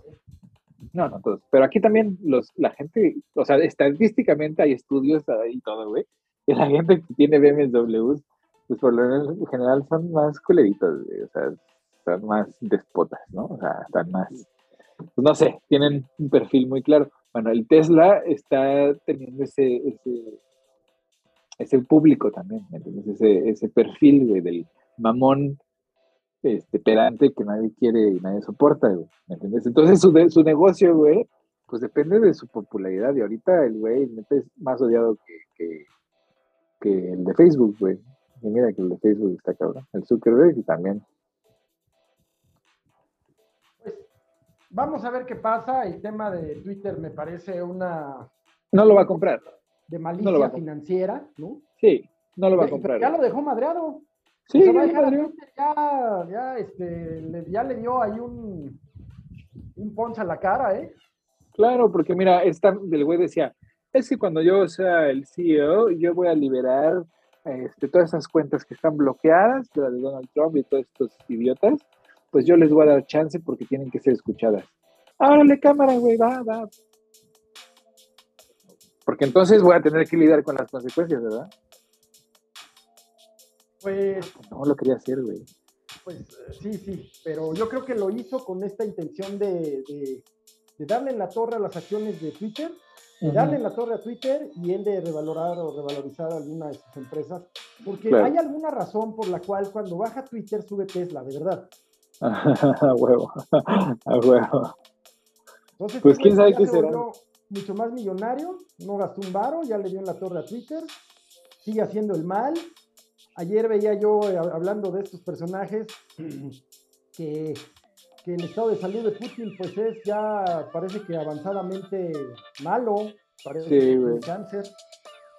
No, no todos. Pero aquí también los, la gente, o sea, estadísticamente hay estudios y todo, güey. Que la gente que tiene BMW, pues por lo general son más culeritos, güey. O sea, son más despotas, ¿no? O sea, están más pues no sé, tienen un perfil muy claro. Bueno, el Tesla está teniendo ese, ese, ese público también, ¿me entiendes? Ese, ese perfil, güey, del mamón este, pedante que nadie quiere y nadie soporta, güey, ¿me entiendes? Entonces su, su negocio, güey, pues depende de su popularidad y ahorita el güey es más odiado que, que, el de Facebook, güey. Y mira que el de Facebook está cabrón. El Zuckerberg también. Pues vamos a ver qué pasa. El tema de Twitter me parece una... No lo va a comprar. De malicia financiera, ¿no? Sí, no lo va a comprar. Ya lo dejó madreado. Sí, ya, ya, este, le, ya le dio ahí un, un ponce a la cara, ¿eh? Claro, porque mira, esta, el güey decía, es que cuando yo sea el CEO, yo voy a liberar este, todas esas cuentas que están bloqueadas, de de Donald Trump y todos estos idiotas, pues yo les voy a dar chance porque tienen que ser escuchadas. Árale, cámara, güey, va, va. Porque entonces voy a tener que lidiar con las consecuencias, ¿verdad? Pues. No lo quería hacer, güey. Pues sí, sí, pero yo creo que lo hizo con esta intención de, de, darle en la torre a las acciones de Twitter, de darle en la torre a Twitter y él de revalorar o revalorizar alguna de sus empresas, porque hay alguna razón por la cual cuando baja Twitter sube Tesla, de verdad. a huevo, a huevo. Entonces, pues quién sabe qué será. Mucho más millonario, no gastó un varo, ya le dio en la torre a Twitter, sigue haciendo el mal, Ayer veía yo, eh, hablando de estos personajes, que, el estado de salud de Putin, pues es ya, parece que avanzadamente malo, parece que tiene cáncer.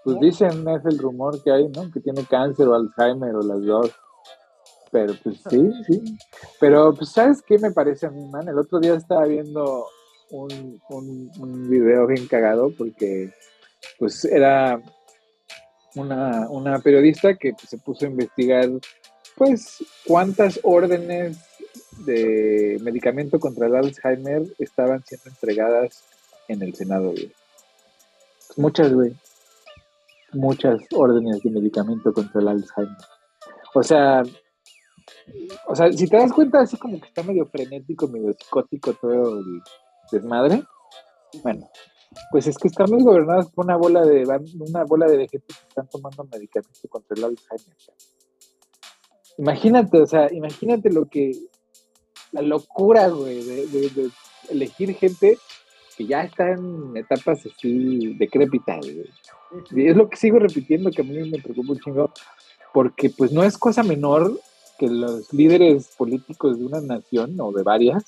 Pues dicen, es el rumor que hay, ¿no? Que tiene cáncer o Alzheimer o las dos. Pero pues sí, sí. Pero pues, ¿sabes qué me parece a mí, man? El otro día estaba viendo un, un, un video bien cagado porque pues era una, una periodista que se puso a investigar, pues, cuántas órdenes de medicamento contra el Alzheimer estaban siendo entregadas en el Senado. Pues, muchas, güey. Muchas órdenes de medicamento contra el Alzheimer. O sea, o sea, si te das cuenta, así como que está medio frenético, medio psicótico todo el desmadre. Bueno, pues es que estamos gobernados por una bola de una bola de gente que están tomando medicamentos contra el Alzheimer. Imagínate, o sea, imagínate lo que la locura, güey, de, elegir gente que ya está en etapas así decrépitas. Y es lo que sigo repitiendo que a mí me preocupa un chingo, porque pues no es cosa menor que los líderes políticos de una nación o de varias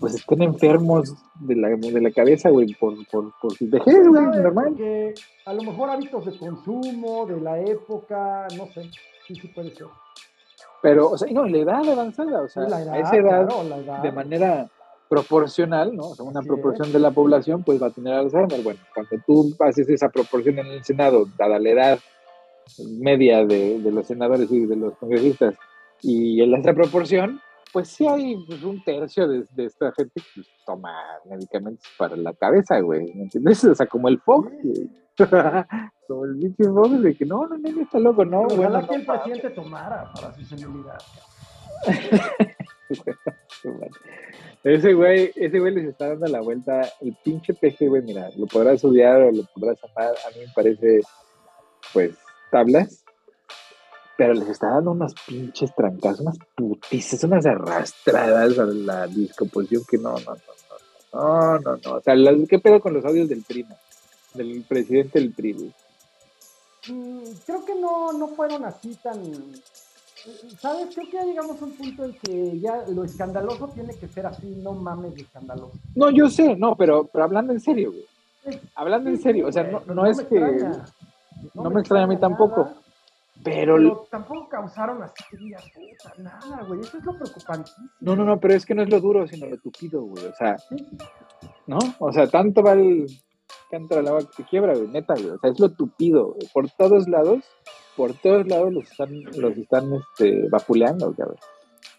pues estén enfermos de la, de la cabeza, güey, por, por, por su vejez, güey, normal. Porque a lo mejor hábitos de consumo, de la época, no sé, sí, sí puede ser. Pero, o sea, no, la edad avanzada, o sea, a esa edad, de manera proporcional, ¿no? O sea, una proporción de la población, pues va a tener Alzheimer. Bueno, cuando tú haces esa proporción en el Senado, dada la edad media de, de los senadores y de los congresistas, y en esa proporción, pues sí hay pues, un tercio de, esta gente que toma medicamentos para la cabeza, güey, ¿me entiendes? O sea, como el Fox, como el bicho Fox, de que no, no, no, está loco, no. Pero ojalá que el paciente tomara para su senilidad. ese güey, ese güey les está dando la vuelta, el pinche peje, güey, mira, lo podrás odiar o lo podrás amar, a mí me parece, pues, tablas, pero les está dando unas pinches trancas, unas putizas, unas arrastradas a la discomposición que no, no, no, no, no, no, O sea, ¿qué pedo con los audios del primo? Del presidente del PRI, mm, creo que no, no fueron así tan. ¿Sabes? Creo que ya llegamos a un punto en que ya lo escandaloso tiene que ser así, no mames escandaloso. No, yo sé, no, pero, pero hablando en serio, güey. Hablando en serio, o sea, no, no, es que. no, me extraña a mí tampoco. Pero, tampoco causaron así que digas, puta, nada, güey. Eso es lo preocupante. No, no, no, pero es que no es lo duro, sino lo tupido, güey. O sea, ¿no? O sea, tanto va el canto al agua que se quiebra, güey, neta, güey. O sea, es lo tupido. Por todos lados, por todos lados los están, los están este, vapuleando, cabrón.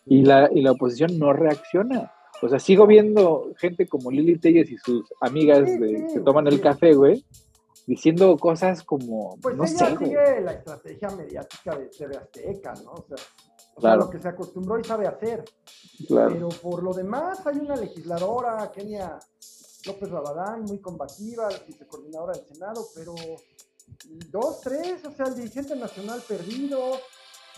Y la, y la oposición no reacciona. O sea, sigo viendo gente como Lili Telles y sus amigas de, que toman el café, güey diciendo cosas como. Pues no ella sigue la estrategia mediática de TV Azteca, ¿no? O sea, claro. lo que se acostumbró y sabe hacer. Claro. Pero por lo demás, hay una legisladora, Kenia López Rabadán, muy combativa, vicecoordinadora del Senado, pero dos, tres, o sea, el dirigente nacional perdido,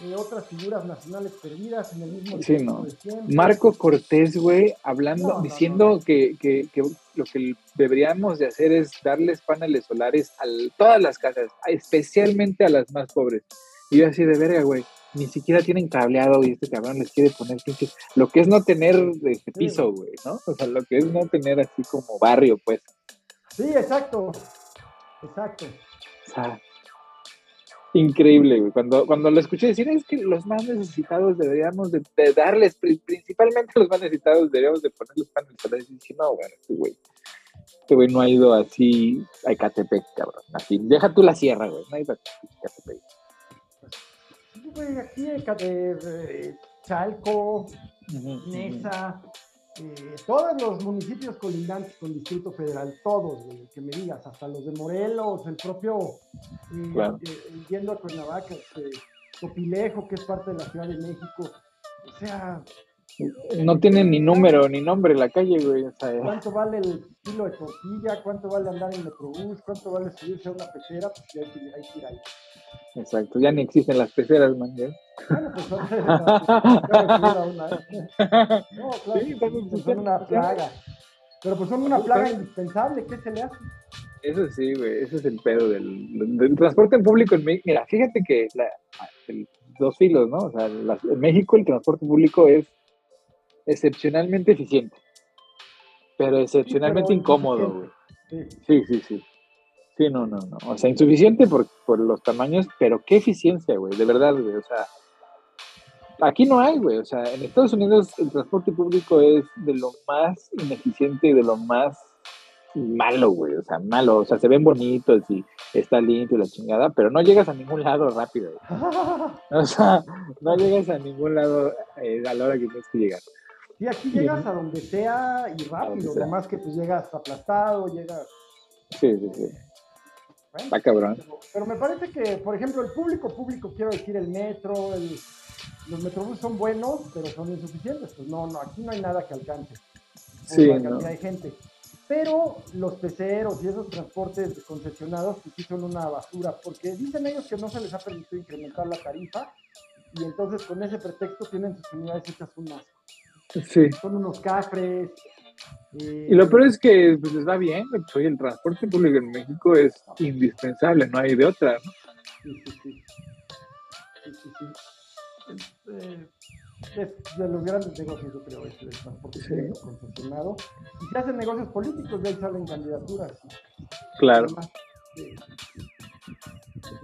eh, otras figuras nacionales perdidas en el mismo sí, no. Marco Cortés, güey, hablando, diciendo que, que, que, lo que deberíamos de hacer es darles paneles solares a todas las casas, especialmente a las más pobres. Y yo así de verga, güey, ni siquiera tienen cableado y este cabrón les quiere poner pinches, lo que es no tener este piso, güey, ¿no? O sea, lo que es no tener así como barrio, pues. Sí, exacto, exacto. O sea, increíble, güey. Cuando, cuando lo escuché decir, es que los más necesitados deberíamos de, darles, principalmente los más necesitados deberíamos de poner los paneles solares. Y dije, no, bueno, este güey, este güey no ha ido así a Ecatepec, cabrón. Así, deja tú la sierra, güey, no ha ido a Ecatepec. Güey, aquí Ecatepec, Chalco, Nesa, eh, todos los municipios colindantes con Distrito Federal, todos, que me digas, hasta los de Morelos, el propio, eh, eh, yendo a Cuernavaca, este, Topilejo, que es parte de la Ciudad de México, o sea... No tiene ni número ni nombre la calle, güey. ¿Cuánto vale el kilo de tortilla? ¿Cuánto vale andar en Metrobús? ¿Cuánto vale subirse a una pecera? Pues ya hay que, hay que ir ahí. Exacto, ya ni existen las peceras, man. Bueno, pues son, una, plaga. Pero pues son una plaga indispensable, ¿qué se le hace? Eso sí, güey, ese es el pedo del, del transporte en público en México. Mira, fíjate que la, el, dos filos, ¿no? O sea, en México el transporte público es excepcionalmente eficiente, pero excepcionalmente incómodo, güey. Sí, sí, sí. Sí, no, no, no. O sea, insuficiente por, por los tamaños, pero qué eficiencia, güey, de verdad, güey. O sea, aquí no hay, güey. O sea, en Estados Unidos el transporte público es de lo más ineficiente y de lo más malo, güey. O sea, malo. O sea, se ven bonitos y está limpio la chingada, pero no llegas a ningún lado rápido. O sea, no llegas a ningún lado eh, a la hora que tienes que llegar. Sí, aquí llegas a donde sea y rápido. Además que pues llegas aplastado, llegas. Sí, sí, sí. Está cabrón. Pero, me parece que, por ejemplo, el público público, quiero decir, el metro, los metrobús son buenos, pero son insuficientes. Pues no, no, aquí no hay nada que alcance. Sí, no. hay gente. Pero los peceros y esos transportes concesionados, pues sí son una basura, porque dicen ellos que no se les ha permitido incrementar la tarifa, y entonces con ese pretexto tienen sus unidades hechas un asco. Sí. Son unos cafres, y lo peor es que pues, les va bien, pues, el transporte público en México es indispensable, no hay de otra, ¿no? Sí, sí, sí. sí, sí, eh, es de los grandes negocios, yo creo, es el transporte público concesionado. Y se hacen negocios políticos, ya salen candidaturas. Claro.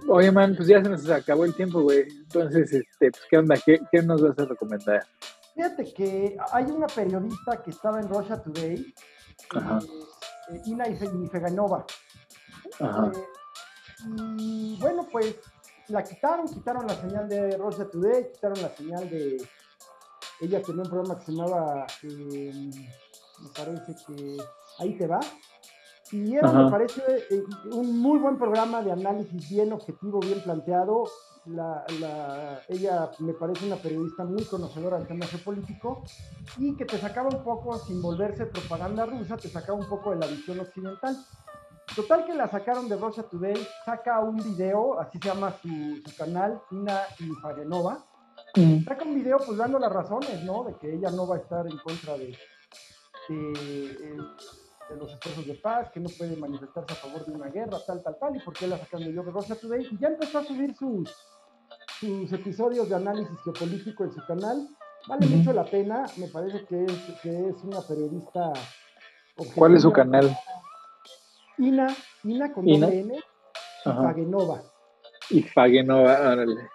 Oye, man, pues ya se nos acabó el tiempo, güey. Entonces, este, pues, ¿qué onda? ¿Qué, qué nos vas a recomendar? Fíjate que hay una periodista que estaba en Russia Today, eh, Ina Ifeganova. Eh, y bueno, pues la quitaron, quitaron la señal de Russia Today, quitaron la señal de. Ella tenía un programa que se llamaba, eh, me parece que Ahí te va. Y era, me parece, eh, un muy buen programa de análisis bien objetivo, bien planteado, la, la, ella me parece una periodista muy conocedora del tema geopolítico y que te sacaba un poco, sin volverse propaganda rusa, te sacaba un poco de la visión occidental. Total que la sacaron de Russia Today, saca un video, así se llama su, canal, Ina Ifagenova, mm. saca un video pues dando las razones, ¿no? De que ella no va a estar en contra de, de, eh, de los esfuerzos de paz, que no puede manifestarse a favor de una guerra, tal, tal, tal, y por qué la sacaron de Russia Today, y ya empezó a subir sus, sus episodios de análisis geopolítico en su canal. Vale mucho la pena, me parece que es, que es una periodista. ¿Cuál es su canal? Ina, Ina con Ina. N, Fagenova. Y Fagenova, árale.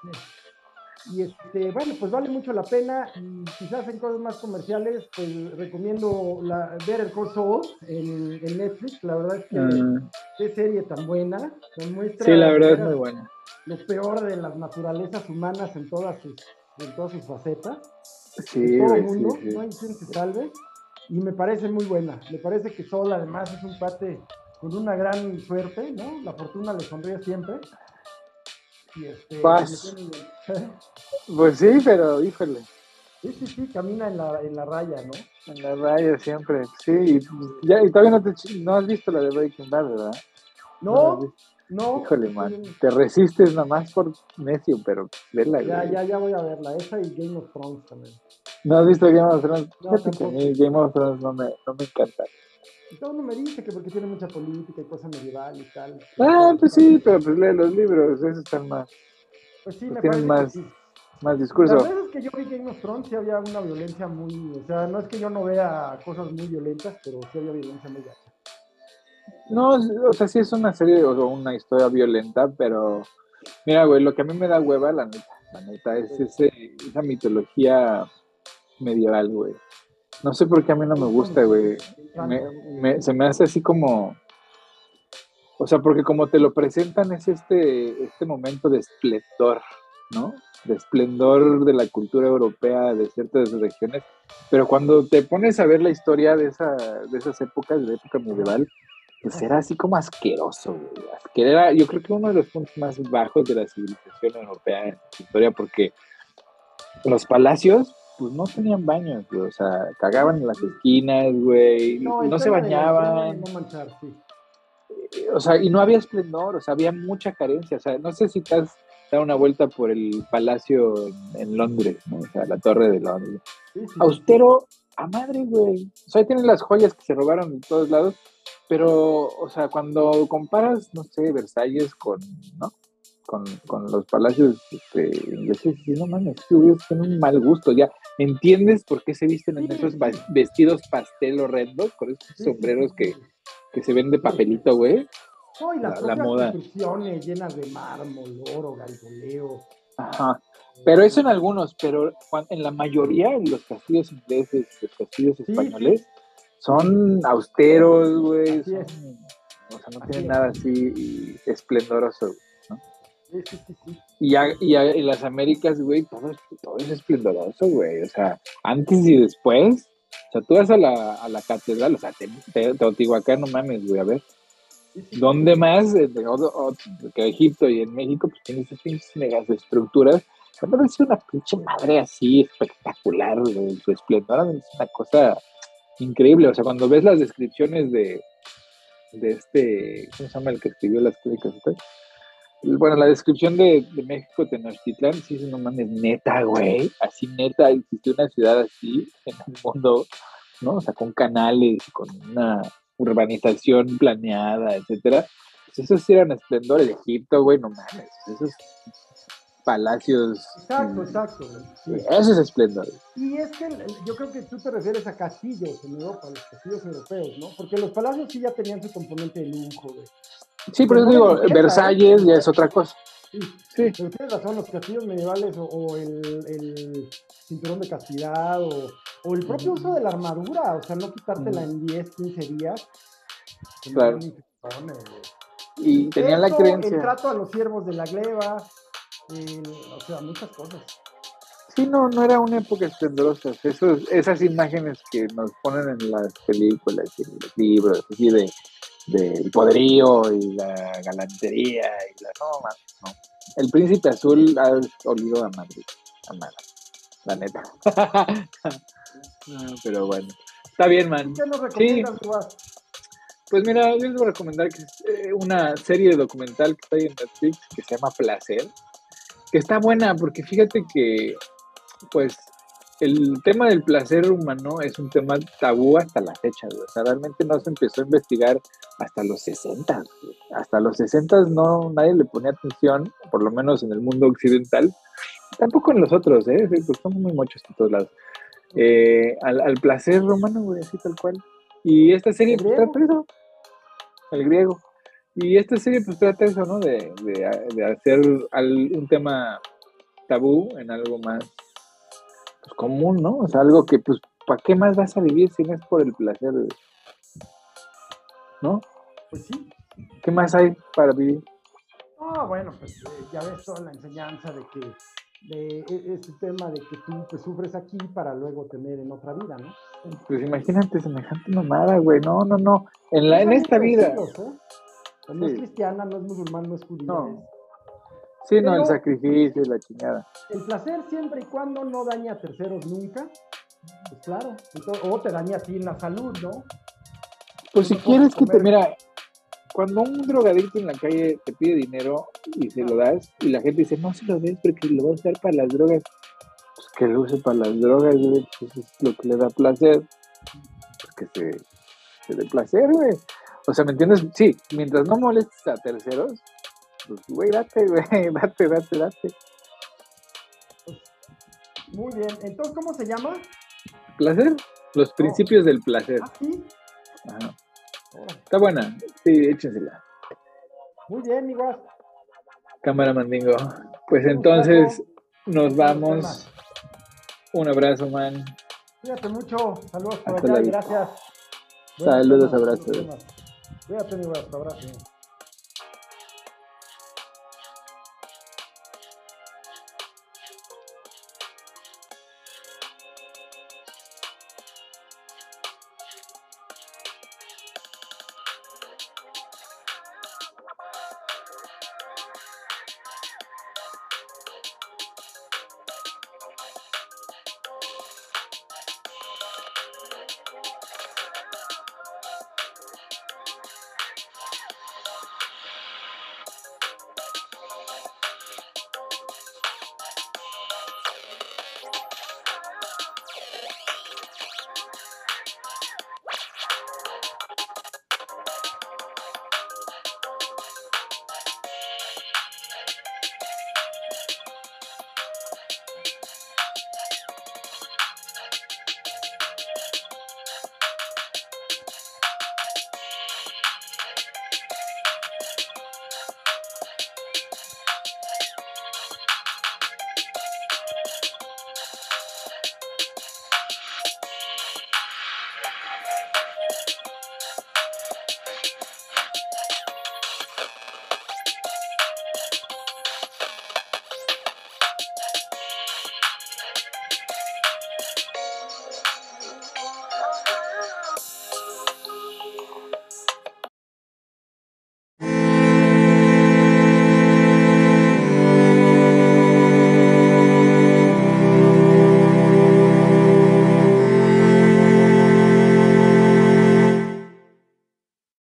Y este, bueno, pues vale mucho la pena. Y quizás en cosas más comerciales, pues recomiendo la, ver el Corso en, en, Netflix. La verdad es que ah. qué serie tan buena. sí, la verdad es muy buena lo peor de las naturalezas humanas en todas sus, en todas sus facetas. Sí, todo el mundo, no hay quien se salve. Y me parece muy buena. Me parece que Sol además es un pate con una gran suerte, ¿no? La fortuna le sonríe siempre. Y este, pues, pues sí, pero híjole. Sí, sí, sí, camina en la, en la raya, ¿no? En la raya siempre, sí. Y, ya, y todavía no, te, no has visto la de Breaking Bad, ¿verdad? No, no. Híjole, man. Te resistes nomás por necio, pero verla. Ya, ya, ya voy a verla. Esa y Game of Thrones también. ¿No has visto Game of Thrones? No, Game of Thrones no me, no me encanta. Todo mundo me dice que porque tiene mucha política y cosa medieval y tal. Ah, pues sí, pero pues lee los libros, esos están más. Pues sí, me tienen más, más discurso. Las veces que yo vi Game of Thrones sí había una violencia muy. O sea, no es que yo no vea cosas muy violentas, pero sí había violencia muy gacha. No, o sea, sí es una serie o una historia violenta, pero mira, güey, lo que a mí me da hueva, la neta, la neta, es ese, esa mitología medieval, güey. No sé por qué a mí no me gusta, güey. se me hace así como... O sea, porque como te lo presentan es este, este momento de esplendor, ¿no? De esplendor de la cultura europea de ciertas regiones. Pero cuando te pones a ver la historia de, esa, de esas épocas, de la época medieval, pues era así como asqueroso, güey. Era, yo creo que uno de los puntos más bajos de la civilización europea en la historia, porque los palacios, pues no tenían baños, güey. O sea, cagaban en las esquinas, güey. No, se bañaban. No manchar, sí. Eh, o sea, y no había esplendor, o sea, había mucha carencia. O sea, no sé si te has dado una vuelta por el palacio en, Londres, ¿no? O sea, la torre de Londres. Austero a madre, güey. O sea, ahí tienen las joyas que se robaron en todos lados pero, o sea, cuando comparas, no sé, Versalles con, ¿no? Con, con los palacios este, ingleses, no mames, tienen un mal gusto, ya entiendes por qué se visten en esos vestidos pastel horrendos, con esos sombreros que, que se ven de papelito, güey. No, y las la, moda. construcciones llenas de mármol, oro, galgoleo. Ajá. Pero eso en algunos, pero en la mayoría de los castillos ingleses, los castillos españoles, son austeros, güey. o sea, no tienen nada así esplendoroso. Sí, sí, Y, y en las Américas, güey, todo, todo, es esplendoroso, güey. O sea, antes y después. O sea, tú vas a la, a la catedral, o sea, Teotihuacán, no mames, güey, a ver. ¿Dónde más? que Egipto y en México, pues tienes esas megas estructuras. Cuando ves una pinche madre así espectacular, su esplendor, es una cosa increíble. O sea, cuando ves las descripciones de, de este, ¿cómo se llama el que escribió las crónicas? Bueno, la descripción de, de México, Tenochtitlán, sí, no mames, neta, güey, así neta, existe una ciudad así en el mundo, ¿no? O sea, con canales, con una urbanización planeada, etcétera. Pues esos sí eran esplendores de Egipto, güey, no mames, esos palacios. Exacto, exacto. Eso es esplendor. Y es que yo creo que tú te refieres a castillos en Europa, los castillos europeos, ¿no? Porque los palacios sí ya tenían su componente de lujo, güey. Sí, pero digo, Versalles ya es otra cosa. Sí, sí. Pero tienes razón, los castillos medievales o, el, el, cinturón de castidad o, o, el propio uso de la armadura, o sea, no quitártela en 10, 15 días. Claro. Y tenían la creencia. El trato a los siervos de la gleba, o sea, muchas cosas. Sí, no, no era una época esplendorosa. Esos, esas imágenes que nos ponen en las películas y en los libros, así de, de poderío y la galantería y la no, no. El príncipe azul ha olido a Madrid, a Madrid, la neta. pero bueno, está bien, man. ¿Qué nos recomiendas, Pues mira, yo les voy a recomendar que eh, una serie documental que está ahí en Netflix que se llama Placer que está buena, porque fíjate que, pues, el tema del placer humano es un tema tabú hasta la fecha, O sea, realmente no se empezó a investigar hasta los 60. Hasta los 60 no, nadie le ponía atención, por lo menos en el mundo occidental. Tampoco en los otros, ¿eh? Pues somos muy muchos en todos lados. Eh, al, placer humano, güey, así tal cual. Y esta serie pues, trata eso. El griego. Y esta serie pues trata eso, ¿no? De, hacer un tema tabú en algo más pues, común, ¿no? O sea, algo que pues, ¿para qué más vas a vivir si no es por el placer? ¿No? Pues sí. ¿Qué más hay para vivir? Ah, bueno, pues eh, ya ves toda la enseñanza de que de e, este tema de que tú pues, sufres aquí para luego tener en otra vida, ¿no? Pues imagínate semejante mamada, güey. No, no, no. En, la, en esta vida. ¿eh? no es cristiana, no es musulmán, no es judío. Sí, no, el sacrificio y la chingada. El placer siempre y cuando no daña a terceros nunca. Pues claro. o te daña a ti en la salud, ¿no? Pues si quieres que te, mira, cuando un drogadicto en la calle te pide dinero y se lo das, y la gente dice, no se lo des porque lo va a usar para las drogas, pues que lo use para las drogas, pues es lo que le da placer, pues que se, se dé placer, güey. O sea, ¿me entiendes? Sí, mientras no molestes a terceros, pues, güey, date, güey, date, date, date. Muy bien, entonces, ¿cómo se llama? ¿Placer? Los principios del placer. ¿Ah, sí? Está buena, sí, échensela. Muy bien, igual. Cámara Mandingo. Pues entonces nos vamos. Un abrazo, man. Cuídate mucho. Saludos por allá gracias. Saludos, abrazos. Cuídate, mi abrazo.